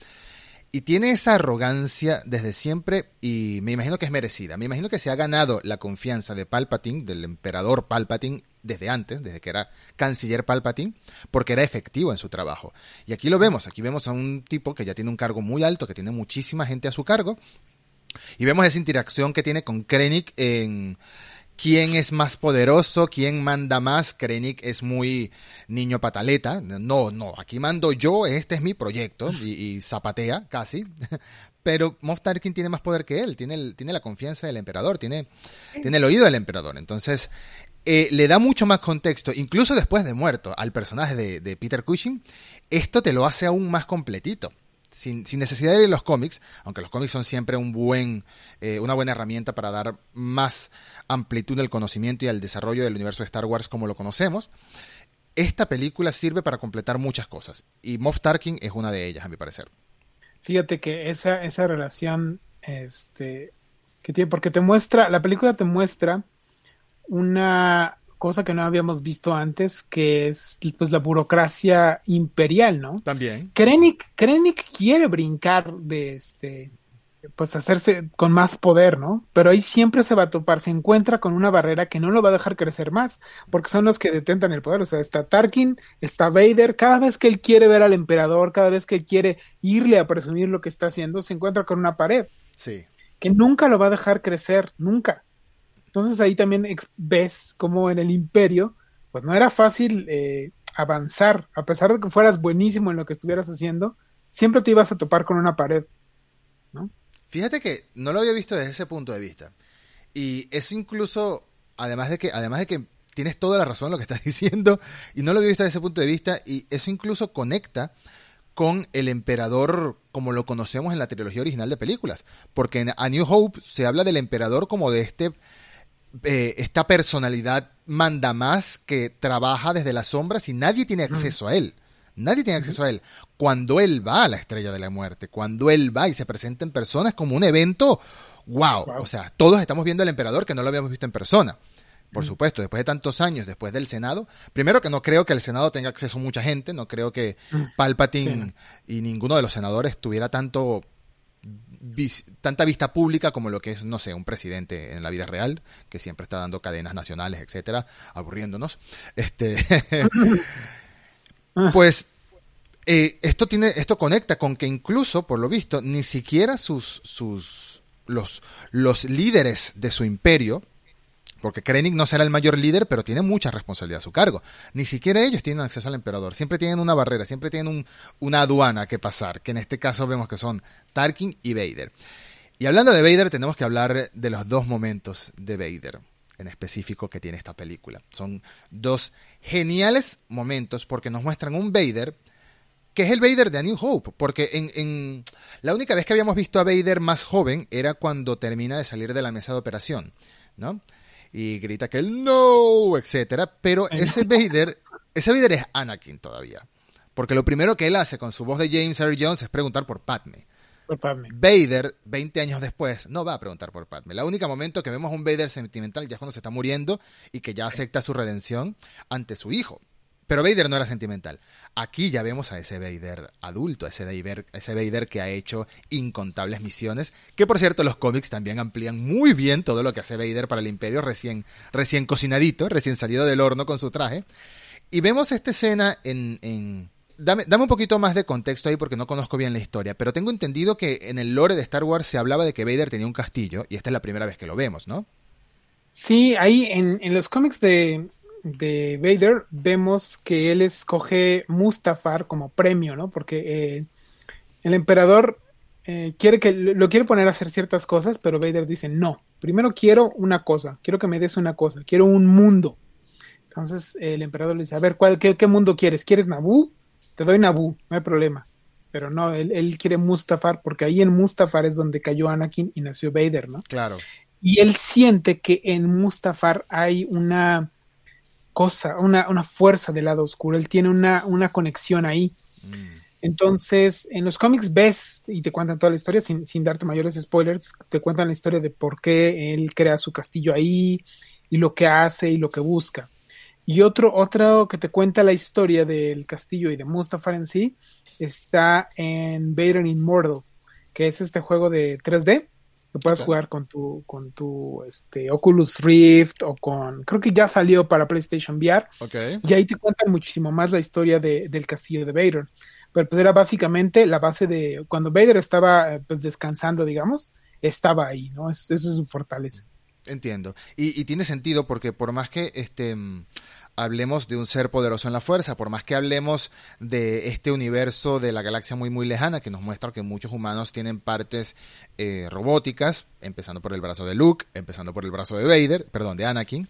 Y tiene esa arrogancia desde siempre y me imagino que es merecida. Me imagino que se ha ganado la confianza de Palpatine, del emperador Palpatine, desde antes, desde que era canciller Palpatine, porque era efectivo en su trabajo. Y aquí lo vemos, aquí vemos a un tipo que ya tiene un cargo muy alto, que tiene muchísima gente a su cargo. Y vemos esa interacción que tiene con Krennic en quién es más poderoso, quién manda más. Krennic es muy niño pataleta. No, no, aquí mando yo, este es mi proyecto. Y, zapatea casi. Pero Moff Tarkin tiene más poder que él, tiene, tiene la confianza del emperador, tiene, tiene el oído del emperador. Entonces, eh, le da mucho más contexto, incluso después de muerto, al personaje de, de Peter Cushing. Esto te lo hace aún más completito sin, necesidad de ir los cómics, aunque los cómics son siempre un buen, eh, una buena herramienta para dar más amplitud al conocimiento y al desarrollo del universo de Star Wars como lo conocemos, esta película sirve para completar muchas cosas. Y Moff Tarkin es una de ellas, a mi parecer. Fíjate que esa, esa relación, este, que tiene, porque te muestra, la película te muestra una cosa que no habíamos visto antes, que es pues la burocracia imperial, ¿no? También. Krennic, Krennic quiere brincar de este pues hacerse con más poder, ¿no? Pero ahí siempre se va a topar, se encuentra con una barrera que no lo va a dejar crecer más, porque son los que detentan el poder, o sea, está Tarkin, está Vader, cada vez que él quiere ver al emperador, cada vez que él quiere irle a presumir lo que está haciendo, se encuentra con una pared. Sí. Que nunca lo va a dejar crecer, nunca. Entonces ahí también ves como en el imperio, pues no era fácil eh, avanzar, a pesar de que fueras buenísimo en lo que estuvieras haciendo, siempre te ibas a topar con una pared, ¿no? Fíjate que no lo había visto desde ese punto de vista. Y eso incluso, además de que, además de que tienes toda la razón en lo que estás diciendo, y no lo había visto desde ese punto de vista, y eso incluso conecta con el emperador como lo conocemos en la trilogía original de películas. Porque en A New Hope se habla del emperador como de este eh, esta personalidad manda más que trabaja desde las sombras y nadie tiene acceso a él. Nadie tiene acceso a él. Cuando él va a la estrella de la muerte, cuando él va y se presenta en persona, es como un evento, wow. O sea, todos estamos viendo al emperador que no lo habíamos visto en persona. Por supuesto, después de tantos años, después del Senado, primero que no creo que el Senado tenga acceso a mucha gente, no creo que Palpatine y ninguno de los senadores tuviera tanto tanta vista pública como lo que es, no sé, un presidente en la vida real, que siempre está dando cadenas nacionales, etcétera, aburriéndonos. Este, pues eh, esto tiene, esto conecta con que incluso, por lo visto, ni siquiera sus, sus, los, los líderes de su imperio, porque Krennic no será el mayor líder, pero tiene mucha responsabilidad a su cargo. Ni siquiera ellos tienen acceso al emperador. Siempre tienen una barrera, siempre tienen un, una aduana que pasar, que en este caso vemos que son Tarkin y Vader. Y hablando de Vader, tenemos que hablar de los dos momentos de Vader en específico que tiene esta película. Son dos geniales momentos porque nos muestran un Vader que es el Vader de A New Hope, porque en, en, la única vez que habíamos visto a Vader más joven era cuando termina de salir de la mesa de operación, ¿no? y grita que el no, etcétera, pero ese Vader, ese Vader es Anakin todavía. Porque lo primero que él hace con su voz de James Earl Jones es preguntar por Padme. Vader, 20 años después, no va a preguntar por Padme. La única momento que vemos un Vader sentimental ya es cuando se está muriendo y que ya acepta su redención ante su hijo. Pero Vader no era sentimental. Aquí ya vemos a ese Vader adulto, a ese Vader, ese Vader que ha hecho incontables misiones, que por cierto los cómics también amplían muy bien todo lo que hace Vader para el imperio recién, recién cocinadito, recién salido del horno con su traje. Y vemos esta escena en... en... Dame, dame un poquito más de contexto ahí porque no conozco bien la historia, pero tengo entendido que en el lore de Star Wars se hablaba de que Vader tenía un castillo y esta es la primera vez que lo vemos, ¿no? Sí, ahí en, en los cómics de, de Vader, vemos que él escoge Mustafar como premio, ¿no? Porque eh, el emperador eh, quiere que lo quiere poner a hacer ciertas cosas, pero Vader dice no. Primero quiero una cosa, quiero que me des una cosa, quiero un mundo. Entonces el emperador le dice, a ver, ¿cuál, qué, mundo quieres? ¿Quieres Naboo? Te doy Naboo, no hay problema. Pero no, él, él, quiere Mustafar, porque ahí en Mustafar es donde cayó Anakin y nació Vader, ¿no? Claro. Y él siente que en Mustafar hay una cosa, una, una fuerza del lado oscuro, él tiene una, una conexión ahí. Mm. Entonces, en los cómics ves y te cuentan toda la historia sin, sin, darte mayores spoilers, te cuentan la historia de por qué él crea su castillo ahí y lo que hace y lo que busca. Y otro, otro que te cuenta la historia del castillo y de Mustafar en sí está en Vader Immortal, que es este juego de 3D puedes jugar con tu, con tu este, Oculus Rift o con, creo que ya salió para PlayStation VR. Y ahí te cuentan muchísimo más la historia de, del castillo de Vader. Pero pues era básicamente la base de, cuando Vader estaba eh, pues descansando, digamos, estaba ahí, ¿no? eso es su fortaleza. Entiendo. Y, y, tiene sentido porque por más que este hablemos de un ser poderoso en la fuerza, por más que hablemos de este universo de la galaxia muy muy lejana que nos muestra que muchos humanos tienen partes eh, robóticas, empezando por el brazo de Luke, empezando por el brazo de Vader, perdón, de Anakin,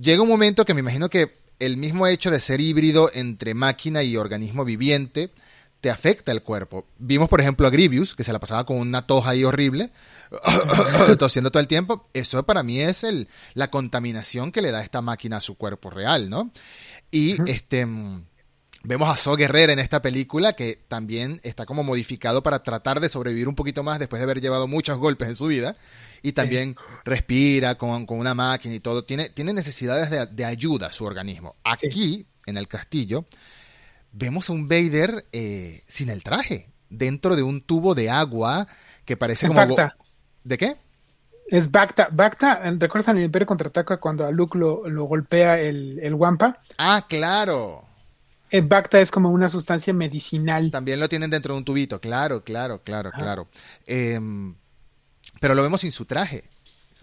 llega un momento que me imagino que el mismo hecho de ser híbrido entre máquina y organismo viviente te afecta el cuerpo. Vimos, por ejemplo, a Grievous, que se la pasaba con una toja ahí horrible, tosiendo todo el tiempo. Eso para mí es el, la contaminación que le da esta máquina a su cuerpo real, ¿no? Y este vemos a So Guerrera en esta película que también está como modificado para tratar de sobrevivir un poquito más después de haber llevado muchos golpes en su vida. Y también respira con, con, una máquina y todo. Tiene, tiene necesidades de, de ayuda su organismo. Aquí, en el castillo, vemos a un Vader eh, sin el traje. dentro de un tubo de agua que parece Es como... Bacta. ¿De qué? Es Bacta. Bacta, ¿recuerdas en el Imperio contraataca cuando a Luke lo, lo golpea el, el Wampa? Ah, claro. El Bacta es como una sustancia medicinal. También lo tienen dentro de un tubito, claro, claro, claro, claro. Em, pero lo vemos sin su traje.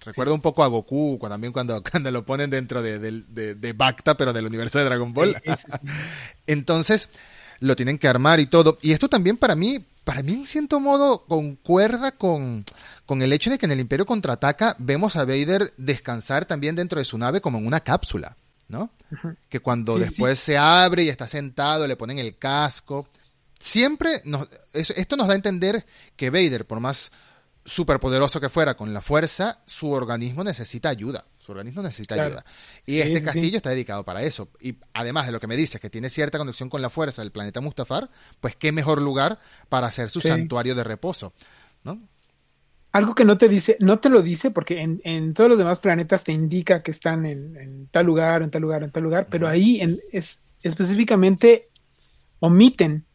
Recuerdo un poco a Goku cuando, también cuando, cuando lo ponen dentro de, de, de, de Bacta, pero del universo de Dragon Ball. Sí, sí, sí. Entonces, lo tienen que armar y todo. Y esto también para mí, para mí en cierto modo concuerda con, con el hecho de que en el Imperio Contraataca vemos a Vader descansar también dentro de su nave como en una cápsula, ¿no? Que cuando Sí, después se abre y está sentado, le ponen el casco. Siempre nos, es- esto nos da a entender que Vader, por más superpoderoso que fuera con la fuerza, su organismo necesita ayuda. Su organismo necesita Claro. ayuda. Y Sí, este castillo sí. está dedicado para eso. Y además de lo que me dices, que tiene cierta conexión con la fuerza del planeta Mustafar, pues qué mejor lugar para hacer su Sí. santuario de reposo. ¿no? Algo que no te dice, no te lo dice porque en, en todos los demás planetas te indica que están en, en tal lugar, en tal lugar, en tal lugar, pero ahí en, es, específicamente omiten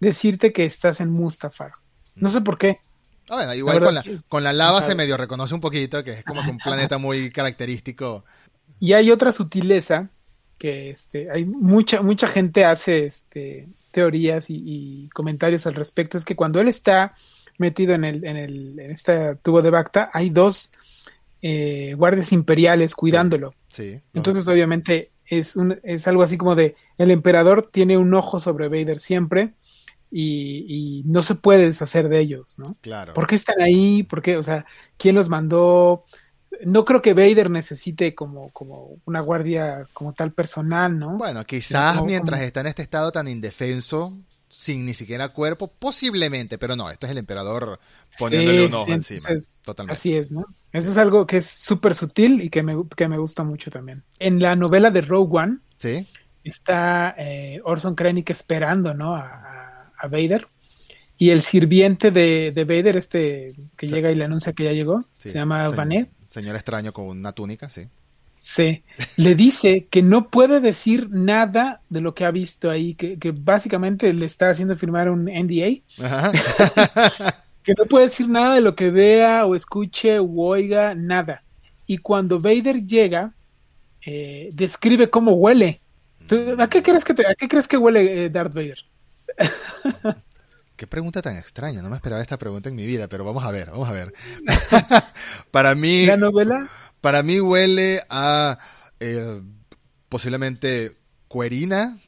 decirte que estás en Mustafar. No sé por qué. Ah, bueno, igual con la, con la lava se medio reconoce un poquito, que es como que un planeta muy característico. Y hay otra sutileza que este, hay mucha, mucha gente hace este, teorías y, y comentarios al respecto. Es que cuando él está metido en el, en el, en este tubo de Bacta, hay dos eh, guardias imperiales cuidándolo. Sí. Entonces, obviamente, es un, es algo así como de el emperador tiene un ojo sobre Vader siempre y, y no se puede deshacer de ellos, ¿no? claro. ¿Por qué están ahí? ¿Por qué? O sea, ¿quién los mandó? No creo que Vader necesite como, como una guardia como tal personal, ¿no? Bueno, quizás como- mientras como- está en este estado tan indefenso, sin ni siquiera cuerpo, posiblemente, pero no, esto es el emperador poniéndole Sí, un ojo sí, encima. Totalmente. Así es, ¿no? Eso es algo que es súper sutil y que me, que me gusta mucho también. En la novela de Rogue One Sí, está eh, Orson Krennic esperando, ¿no? A, a- a Vader. Y el sirviente de, de Vader, este que Sí. llega y le anuncia que ya llegó, sí. se llama Vanet. Señor extraño con una túnica, sí. Sí, le dice que no puede decir nada de lo que ha visto ahí, que, que básicamente le está haciendo firmar un NDA, Ajá. que no puede decir nada de lo que vea o escuche o oiga, nada. Y cuando Vader llega, eh, describe cómo huele. ¿Tú- ¿A qué crees que, te- a qué crees que huele eh, Darth Vader? Qué pregunta tan extraña, no me esperaba esta pregunta en mi vida, pero vamos a ver, vamos a ver. para mí, La novela, para mí huele a eh, posiblemente cuerina,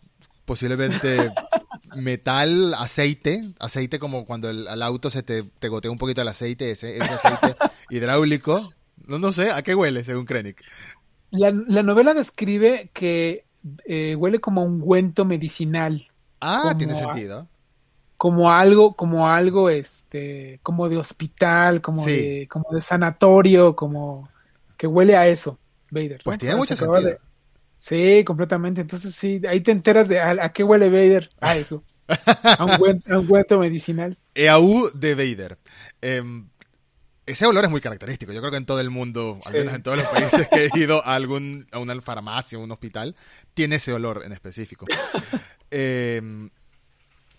posiblemente metal, aceite, aceite como cuando el, al auto se te, te gotea un poquito el aceite, ese, ese aceite hidráulico. No, no sé, ¿a qué huele según Krennic? la, la novela describe que eh, huele como a ungüento medicinal. Ah, Como tiene a- sentido. como algo, como algo, este, como de hospital, como Sí. de, como de sanatorio, como que huele a eso, Vader. Pues tiene mucho sentido. de- Sí, completamente. Entonces sí, ahí te enteras de a, a qué huele Vader, a eso, a un buen, a un ungüento medicinal. EAU de Vader. Em, ese olor es muy característico. Yo creo que en todo el mundo, al menos en todos los países que he ido a algún a una farmacia, a un hospital, tiene ese olor en específico. Em,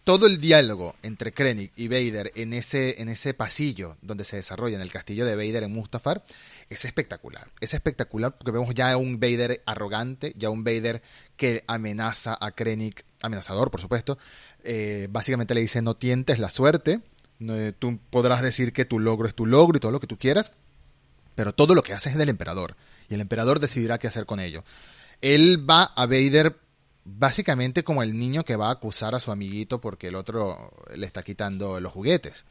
todo el diálogo entre Krennic y Vader en ese, en ese pasillo donde se desarrolla en el castillo de Vader en Mustafar es espectacular. Es espectacular porque vemos ya un Vader arrogante, ya un Vader que amenaza a Krennic, amenazador por supuesto. Eh, básicamente le dice no tientes la suerte, eh, tú podrás decir que tu logro es tu logro y todo lo que tú quieras, pero todo lo que haces es del emperador y el emperador decidirá qué hacer con ello. Él va a Vader básicamente como el niño que va a acusar a su amiguito porque el otro le está quitando los juguetes.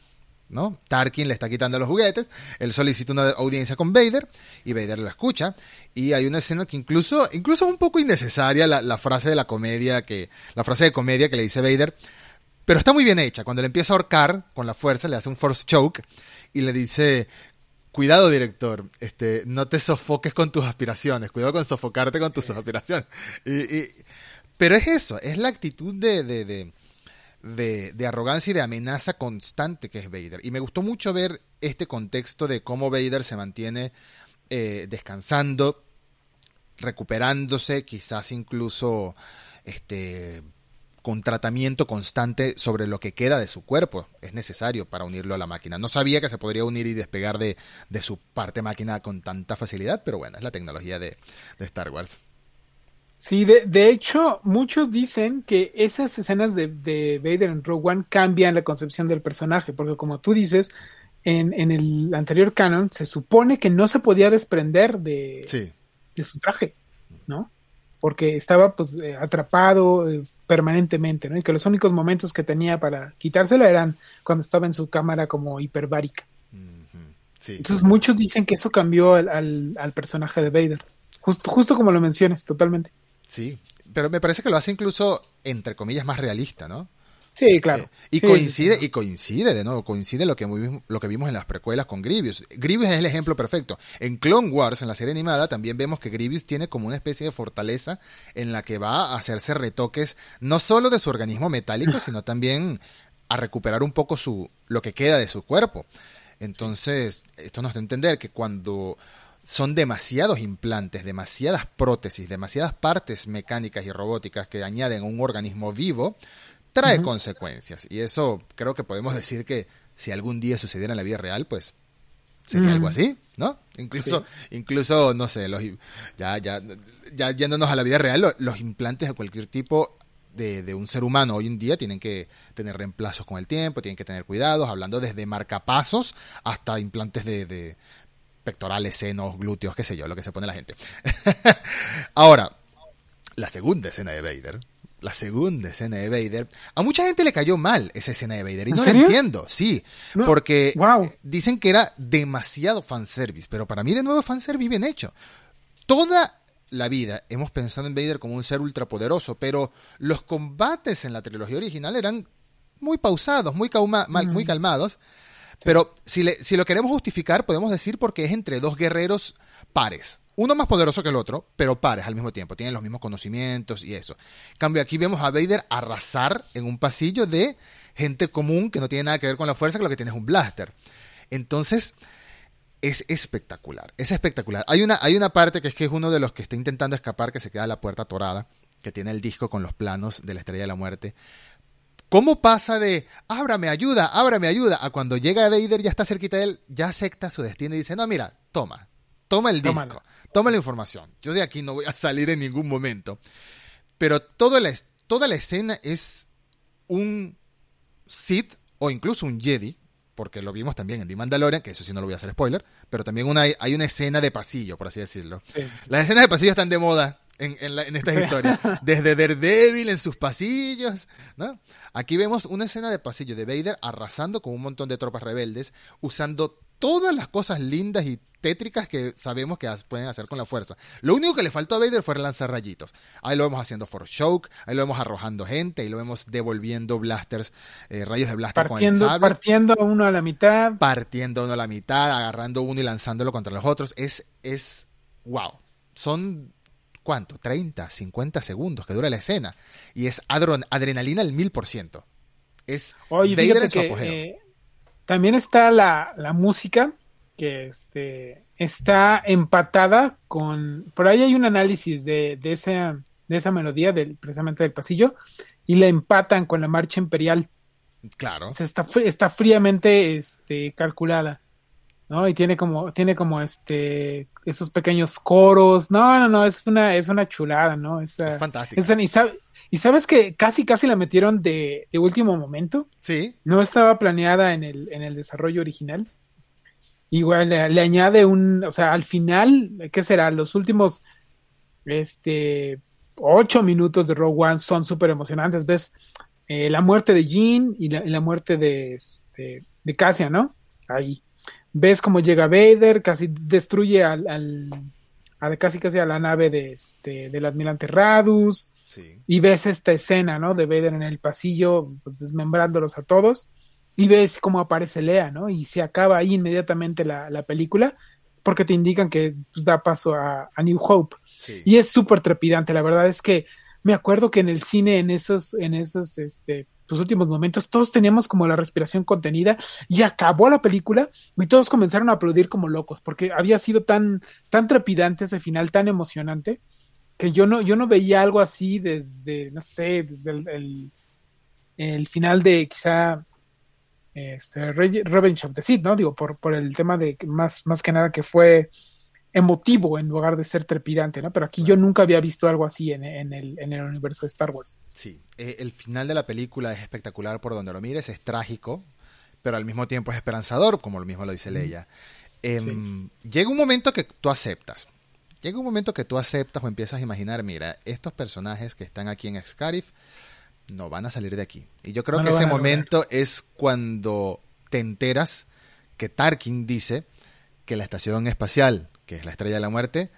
¿no? Tarkin le está quitando los juguetes, él solicita una audiencia con Vader y Vader lo escucha y hay una escena que incluso incluso es un poco innecesaria la, frase de la comedia que la frase de comedia que le dice Vader, pero está muy bien hecha. Cuando le empieza a ahorcar con la fuerza le hace un force choke y le dice Cuidado, director, este, no te sofoques con tus aspiraciones, cuidado con sofocarte con tus aspiraciones. Y, y- pero es eso, es la actitud de, de, de, de- de arrogancia y de amenaza constante que es Vader. Y me gustó mucho ver este contexto de cómo Vader se mantiene eh, descansando, recuperándose, quizás incluso este, con tratamiento constante sobre lo que queda de su cuerpo. Es necesario para unirlo a la máquina. No sabía que se podría unir y despegar de, su parte máquina con tanta facilidad, pero bueno, es la tecnología de, Star Wars. Sí, de, hecho, muchos dicen que esas escenas de, de, Vader en Rogue One cambian la concepción del personaje, porque como tú dices, en, en el anterior canon se supone que no se podía desprender de, de su traje, ¿no? Porque estaba pues eh, atrapado, eh, permanentemente, ¿no? Y que los únicos momentos que tenía para quitárselo eran cuando estaba en su cámara como hiperbárica. Entonces muchos dicen que eso cambió al, al, personaje de Vader. Justo, justo como lo mencionas, totalmente. Sí, pero me parece que lo hace incluso, entre comillas, más realista, ¿no? Sí, claro. Eh, y coincide, y coincide de nuevo, coincide lo que, lo que vimos en las precuelas con Grievous. Grievous es el ejemplo perfecto. En Clone Wars, en la serie animada, también vemos que Grievous tiene como una especie de fortaleza en la que va a hacerse retoques, no solo de su organismo metálico, sino también a recuperar un poco su, lo que queda de su cuerpo. Entonces, esto nos da a entender que cuando son demasiados implantes, demasiadas prótesis, demasiadas partes mecánicas y robóticas que añaden a un organismo vivo, trae consecuencias. Y eso creo que podemos decir que si algún día sucediera en la vida real, pues sería algo así, ¿no? Incluso, incluso, no sé, los, ya, ya, ya yéndonos a la vida real, los, implantes de cualquier tipo de, de, un ser humano hoy en día tienen que tener reemplazos con el tiempo, tienen que tener cuidados, hablando desde marcapasos hasta implantes de, de pectorales, senos, glúteos, qué sé yo, lo que se pone la gente. Ahora, la segunda escena de Vader la segunda escena de Vader, a mucha gente le cayó mal esa escena de Vader. Y no lo entiendo, sí. porque dicen que era demasiado fanservice. Pero para mí, de nuevo, fanservice bien hecho. Toda la vida hemos pensado en Vader como un ser ultrapoderoso, pero los combates en la trilogía original eran muy pausados, muy, muy calmados. Pero si, le, si lo queremos justificar, podemos decir porque es entre dos guerreros pares uno más poderoso que el otro, pero pares al mismo tiempo, tienen los mismos conocimientos y eso. En cambio, aquí vemos a Vader arrasar en un pasillo de gente común que no tiene nada que ver con la fuerza, que lo que tiene es un blaster. Entonces, es espectacular, es espectacular. Hay una, hay una parte que es que es uno de los que está intentando escapar, que se queda la puerta torada, que tiene el disco con los planos de la Estrella de la Muerte. ¿Cómo pasa de ábrame, ayuda, ábrame, ayuda, a cuando llega Vader, ya está cerquita de él, ya acepta su destino y dice, no, mira, toma, toma el disco toma la información. Yo de aquí no voy a salir en ningún momento. Pero toda la, toda la escena es un Sith o incluso un Jedi, porque lo vimos también en The Mandalorian, que eso sí no lo voy a hacer spoiler, pero también una, hay una escena de pasillo, por así decirlo. Las escenas de pasillo están de moda en, en, esta historia. Desde Daredevil en sus pasillos, ¿no? Aquí vemos una escena de pasillo de Vader arrasando con un montón de tropas rebeldes, usando todas las cosas lindas y tétricas que sabemos que pueden hacer con la fuerza. Lo único que le faltó a Vader fue lanzar rayitos. Ahí lo vemos haciendo for choke, ahí lo vemos arrojando gente, ahí lo vemos devolviendo blasters, eh, rayos de blaster partiendo, con el sable. Partiendo uno a la mitad. Partiendo uno a la mitad, agarrando uno y lanzándolo contra los otros. Es, es, wow. Son, ¿cuánto? 30, 50 segundos que dura la escena. Y es adrenalina al mil por ciento. Es Vader en su apogeo. También está la, la música, que este, está empatada con... Por ahí hay un análisis de, de, esa, de esa melodía, del, precisamente del pasillo, y la empatan con la marcha imperial. Claro. está, está fríamente este, calculada. ¿no? Y tiene como, tiene como este, esos pequeños coros. No, no, no, es una, es una chulada, ¿no? Es, es fantástico. Y sabes que casi, casi la metieron de, de, último momento. Sí. No estaba planeada en el, en el desarrollo original. Igual le, añade un, o sea, al final, ¿qué será? Los últimos, este, ocho minutos de Rogue One son súper emocionantes. Ves eh, la muerte de Jean y la, y la muerte de, este, de Cassia, ¿no? Ahí. Ves cómo llega Vader, casi destruye al, al, a casi casi a la nave de, este, del admirante Radus y ves esta escena, ¿no? De Vader en el pasillo, pues, desmembrándolos a todos. Y ves cómo aparece Lea, ¿no? Y se acaba ahí inmediatamente la, la película, porque te indican que pues, da paso a, New Hope. Y es súper trepidante, la verdad es que me acuerdo que en el cine, en esos, en esos, este, pues, últimos momentos, todos teníamos como la respiración contenida y acabó la película y todos comenzaron a aplaudir como locos, porque había sido tan, tan trepidante ese final, tan emocionante que yo no, yo no veía algo así desde, no sé, desde el, el, final de quizá este, Revenge of the Sith, ¿no? Digo, por, por el tema de más, más que nada que fue emotivo en lugar de ser trepidante, ¿no? Pero aquí yo nunca había visto algo así en, en, el, en el universo de Star Wars. Sí, eh, el final de la película es espectacular por donde lo mires, es trágico, pero al mismo tiempo es esperanzador, como lo mismo lo dice Leia. Em, llega un momento que tú aceptas. Llega un momento que tú aceptas o empiezas a imaginar, mira, estos personajes que están aquí en Scarif no van a salir de aquí. Y yo creo que ese momento es cuando te enteras que Tarkin dice que la estación espacial que es la estrella de la muerte,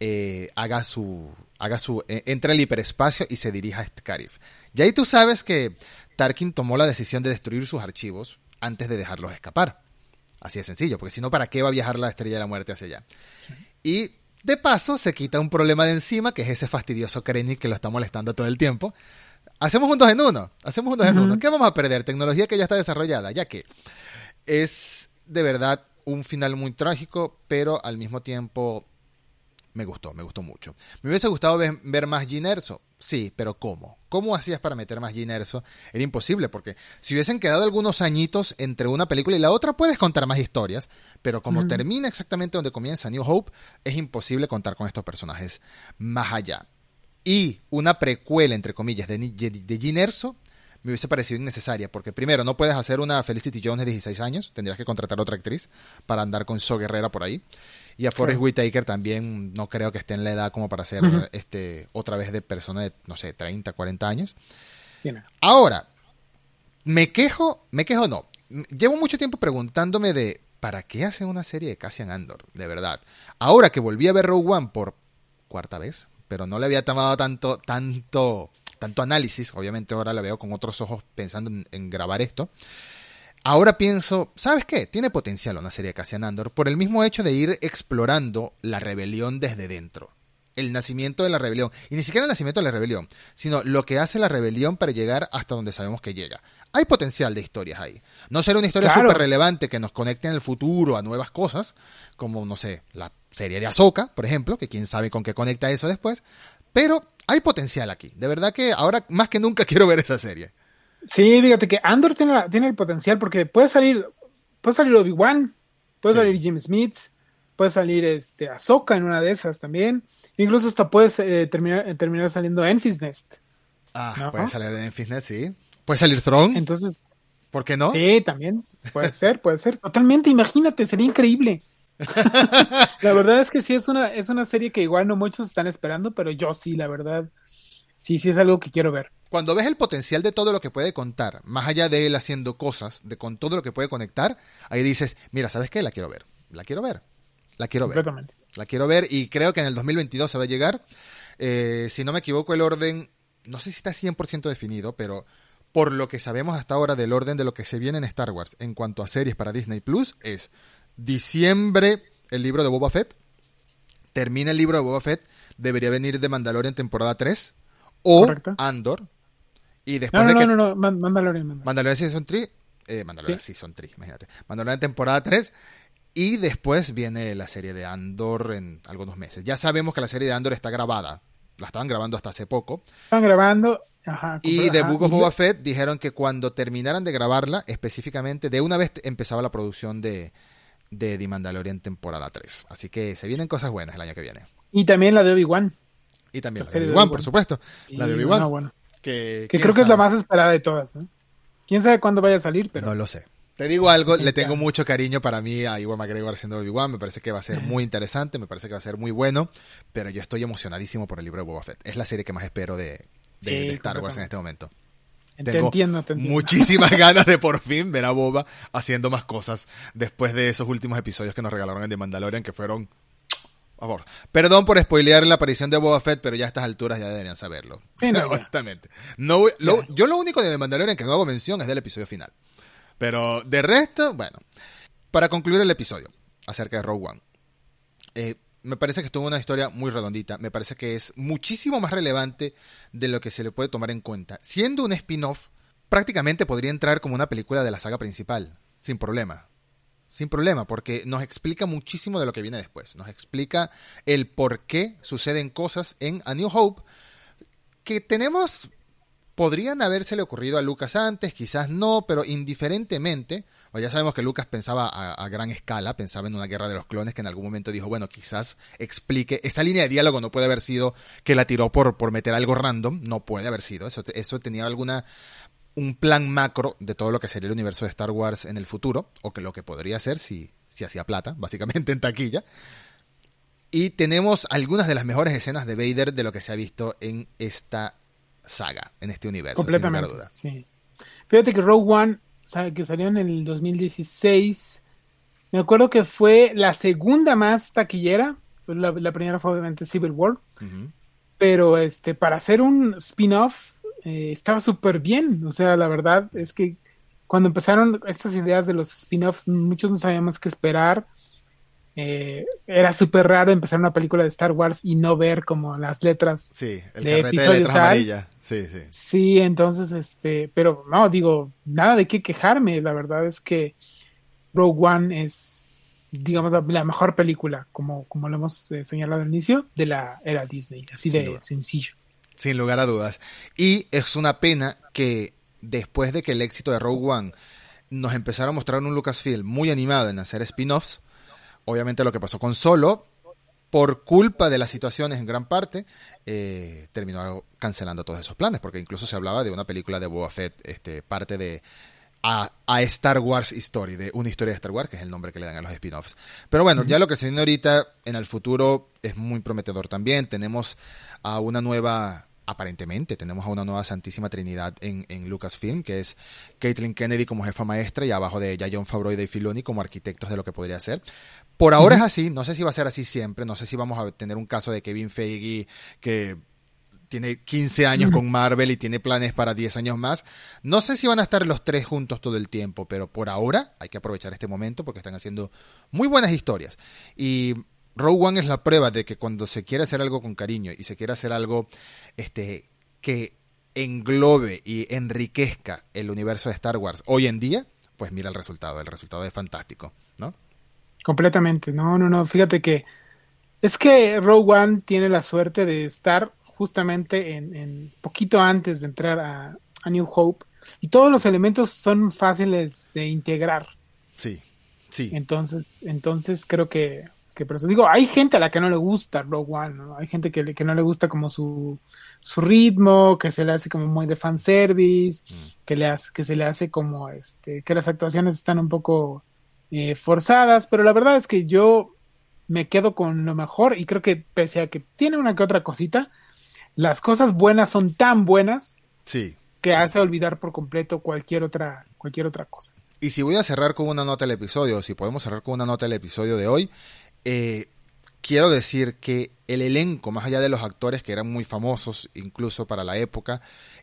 eh, haga su, haga su, eh, entre al hiperespacio y se dirija a Scarif. Y ahí tú sabes que Tarkin tomó la decisión de destruir sus archivos antes de dejarlos escapar. Así de sencillo, porque si no, ¿para qué va a viajar la estrella de la muerte hacia allá? Y de paso se quita un problema de encima, que es ese fastidioso Krennic que lo está molestando todo el tiempo. Hacemos un dos en uno, hacemos un dos en uno. ¿Qué vamos a perder? Tecnología que ya está desarrollada, ya que es de verdad un final muy trágico, pero al mismo tiempo me gustó, me gustó mucho. ¿Me hubiese gustado ver, más Ginerso? Sí, pero ¿cómo? ¿Cómo hacías para meter más Ginerso? Era imposible, porque si hubiesen quedado algunos añitos entre una película y la otra, puedes contar más historias, pero como termina exactamente donde comienza New Hope, es imposible contar con estos personajes más allá. Y una precuela, entre comillas, de, de Ginerso me hubiese parecido innecesaria, porque primero, no puedes hacer una Felicity Jones de 16 años, tendrías que contratar a otra actriz para andar con So Guerrera por ahí. Y a Forrest Whitaker también no creo que esté en la edad como para ser este otra vez de persona de, no sé, 30, 40 años. Ahora, me quejo, me quejo no. Llevo mucho tiempo preguntándome de ¿para qué hace una serie de Cassian Andor? De verdad. Ahora que volví a ver Rogue One por cuarta vez, pero no le había tomado tanto, tanto tanto análisis, obviamente ahora la veo con otros ojos pensando en, grabar esto. Ahora pienso, ¿sabes qué? Tiene potencial una serie de Cassian Andor por el mismo hecho de ir explorando la rebelión desde dentro. El nacimiento de la rebelión. Y ni siquiera el nacimiento de la rebelión, sino lo que hace la rebelión para llegar hasta donde sabemos que llega. Hay potencial de historias ahí. No será una historia súper relevante que nos conecte en el futuro a nuevas cosas, como, no sé, la serie de Ahsoka, por ejemplo, que quién sabe con qué conecta eso después, pero hay potencial aquí. De verdad que ahora más que nunca quiero ver esa serie. Sí, fíjate que Andor tiene, tiene el potencial porque puede salir, puede salir Obi-Wan, puede salir Jim Smith, puede salir este Ahsoka en una de esas también. Incluso hasta puede eh, terminar, eh, terminar saliendo Enfys Nest. Ah, puede salir Enfys Nest, sí. Puede salir Throne. Entonces. ¿Por qué no? Sí, también. Puede ser, puede ser. Totalmente, imagínate, sería increíble. la verdad es que sí es una, es una serie que igual no muchos están esperando, pero yo sí, la verdad, sí, sí es algo que quiero ver. Cuando ves el potencial de todo lo que puede contar, más allá de él haciendo cosas, de con todo lo que puede conectar, ahí dices, mira, ¿sabes qué? La quiero ver, la quiero ver, la quiero ver. La quiero ver y creo que en el 2022 se va a llegar. Eh, si no me equivoco, el orden, no sé si está 100% definido, pero por lo que sabemos hasta ahora del orden de lo que se viene en Star Wars en cuanto a series para Disney Plus, es diciembre el libro de Boba Fett. Termina el libro de Boba Fett. Debería venir de Mandalorian temporada 3. O Andor. Y después no, no, no, no, Mandalorian. Mandalorian, Season 3. Eh, Mandalorian Season 3, imagínate. Mandalorian temporada 3. Y después viene la serie de Andor en algunos meses. Ya sabemos que la serie de Andor está grabada. La estaban grabando hasta hace poco. Están grabando. y de Book of Boba Fett dijeron que cuando terminaran de grabarla, específicamente, de una vez empezaba la producción de, de The Mandalorian temporada 3. Así que se vienen cosas buenas el año que viene. Y también la de Obi-Wan. Y también la, de Obi-Wan, por supuesto. la de Obi-Wan. Que, creo que es la más esperada de todas. Quién sabe cuándo vaya a salir, pero. No lo sé. Te digo algo, le tengo mucho cariño para mí a Iwan McGregor haciendo Obi-Wan. Me parece que va a ser muy interesante, me parece que va a ser muy bueno. Pero yo estoy emocionadísimo por el libro de Boba Fett. Es la serie que más espero de, de Star Wars en este momento. Tengo entiendo, muchísimas ganas de por fin ver a Boba haciendo más cosas después de esos últimos episodios que nos regalaron en The Mandalorian, que fueron... Por favor. Perdón por spoilear la aparición de Boba Fett, pero ya a estas alturas ya deberían saberlo. no, yo lo único de The Mandalorian que no hago mención es del episodio final. Pero de resto, bueno. Para concluir el episodio acerca de Rogue One. Eh, me parece que estuvo una historia muy redondita. Me parece que es muchísimo más relevante de lo que se le puede tomar en cuenta. Siendo un spin-off, prácticamente podría entrar como una película de la saga principal, sin problema. sin problema, porque nos explica muchísimo de lo que viene después. Nos explica el por qué suceden cosas en A New Hope que tenemos podrían habérsele ocurrido a Lucas antes, quizás no, pero indiferentemente, pues ya sabemos que Lucas pensaba a, gran escala, pensaba en una guerra de los clones que en algún momento dijo, bueno, quizás explique, esta línea de diálogo no puede haber sido que la tiró por, por meter algo random, no puede haber sido, eso, eso tenía alguna un plan macro de todo lo que sería el universo de Star Wars en el futuro, o que lo que podría ser si, si hacía plata, básicamente en taquilla. Y tenemos algunas de las mejores escenas de Vader de lo que se ha visto en esta saga, en este universo. Completamente. Sí. Fíjate que Rogue One, que salió en el 2016, me acuerdo que fue la segunda más taquillera. La, primera fue obviamente Civil War. Pero este, para hacer un spin-off eh, estaba súper bien. O sea, la verdad es que cuando empezaron estas ideas de los spin-offs, muchos no sabíamos qué esperar. Eh, era súper raro empezar una película de Star Wars y no ver como las letras sí, el de episodio de Sí, sí. Sí, entonces, este, pero no, digo, nada de qué quejarme. La verdad es que Rogue One es, digamos, la, mejor película, como, como lo hemos eh, señalado al inicio, de la era Disney. Así de sencillo. Sin lugar a dudas. Y es una pena que después de que el éxito de Rogue One nos empezara a mostrar un Lucasfilm muy animado en hacer spin-offs, Obviamente lo que pasó con Solo, por culpa de las situaciones en gran parte, eh, terminó cancelando todos esos planes, porque incluso se hablaba de una película de Boba Fett, este, parte de a, Star Wars Story, de una historia de Star Wars, que es el nombre que le dan a los spin-offs. Pero bueno, ya lo que se viene ahorita en el futuro es muy prometedor también. Tenemos a una nueva aparentemente tenemos a una nueva Santísima Trinidad en, en Lucasfilm, que es Caitlin Kennedy como jefa maestra y abajo de ella John Favreau y Dave Filoni como arquitectos de lo que podría ser. Por ahora es así, no sé si va a ser así siempre, no sé si vamos a tener un caso de Kevin Feige que tiene 15 años con Marvel y tiene planes para 10 años más. No sé si van a estar los tres juntos todo el tiempo, pero por ahora hay que aprovechar este momento porque están haciendo muy buenas historias. Y Rogue One es la prueba de que cuando se quiere hacer algo con cariño y se quiere hacer algo este, que englobe y enriquezca el universo de Star Wars hoy en día, pues mira el resultado. El resultado es fantástico. Completamente. No, no, no. Fíjate que es que Rogue One tiene la suerte de estar justamente en, poquito antes de entrar a, a, New Hope y todos los elementos son fáciles de integrar. Sí, sí. Entonces, entonces creo que, que por eso digo, hay gente a la que no le gusta Rogue One, ¿no? Hay gente que, que no le gusta como su, su ritmo, que se le hace como muy de fanservice, mm. que le hace, que se le hace como este, que las actuaciones están un poco eh, forzadas, pero la verdad es que yo me quedo con lo mejor y creo que pese a que tiene una que otra cosita, las cosas buenas son tan buenas sí. que hace olvidar por completo cualquier otra, cualquier otra cosa. Y si voy a cerrar con una nota del episodio, si podemos cerrar con una nota del episodio de hoy, eh, quiero decir que el elenco, más allá de los actores que eran muy famosos incluso para la época,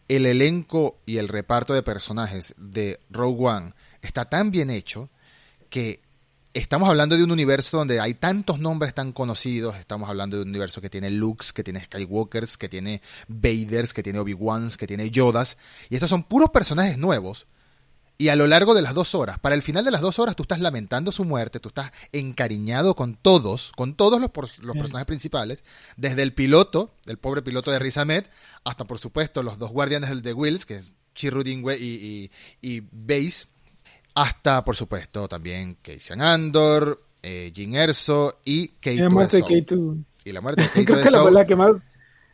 el elenco y el reparto de personajes de Rogue One está tan bien hecho que estamos hablando de un universo donde hay tantos nombres tan conocidos, estamos hablando de un universo que tiene Lux, que tiene Skywalkers, que tiene Vaders, que tiene Obi-Wans, que tiene Yodas, y estos son puros personajes nuevos. Y a lo largo de las dos horas, para el final de las dos horas, tú estás lamentando su muerte, tú estás encariñado con todos, con todos los, los personajes principales, desde el piloto, el pobre piloto de Riz Ahmed, hasta por supuesto los dos guardianes de Wills, que es Chirrut y, y, y Base, hasta, por supuesto, también Casey Andor, eh, Jin Erso y Kate Y la muerte de K2. Y la muerte de Kate Creo que la, que más,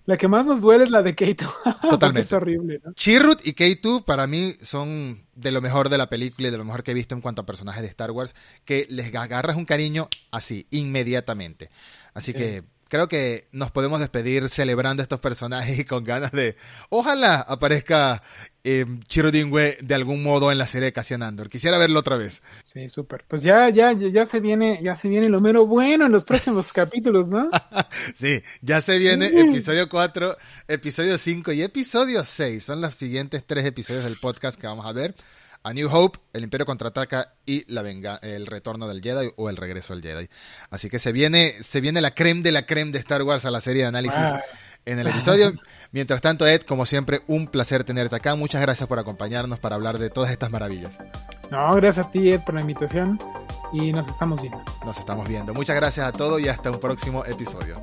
la que más nos duele es la de K2. Totalmente. es horrible, ¿no? Chirrut y K2 para mí son de lo mejor de la película y de lo mejor que he visto en cuanto a personajes de Star Wars, que les agarras un cariño así, inmediatamente. Así que creo que nos podemos despedir celebrando estos personajes y con ganas de ojalá aparezca eh, Chiro de algún modo en la serie de Cassian Andor. Quisiera verlo otra vez. Sí, súper. Pues ya, ya, ya se viene, ya se viene lo mero bueno en los próximos capítulos, ¿no? sí, ya se viene episodio 4, episodio 5 y episodio 6. Son los siguientes tres episodios del podcast que vamos a ver. A New Hope, El Imperio contraataca y la venga, el retorno del Jedi o el regreso del Jedi. Así que se viene, se viene la creme de la creme de Star Wars a la serie de análisis en el episodio. Mientras tanto, Ed, como siempre, un placer tenerte acá. Muchas gracias por acompañarnos para hablar de todas estas maravillas. No, gracias a ti, Ed, por la invitación y nos estamos viendo. Nos estamos viendo. Muchas gracias a todos y hasta un próximo episodio.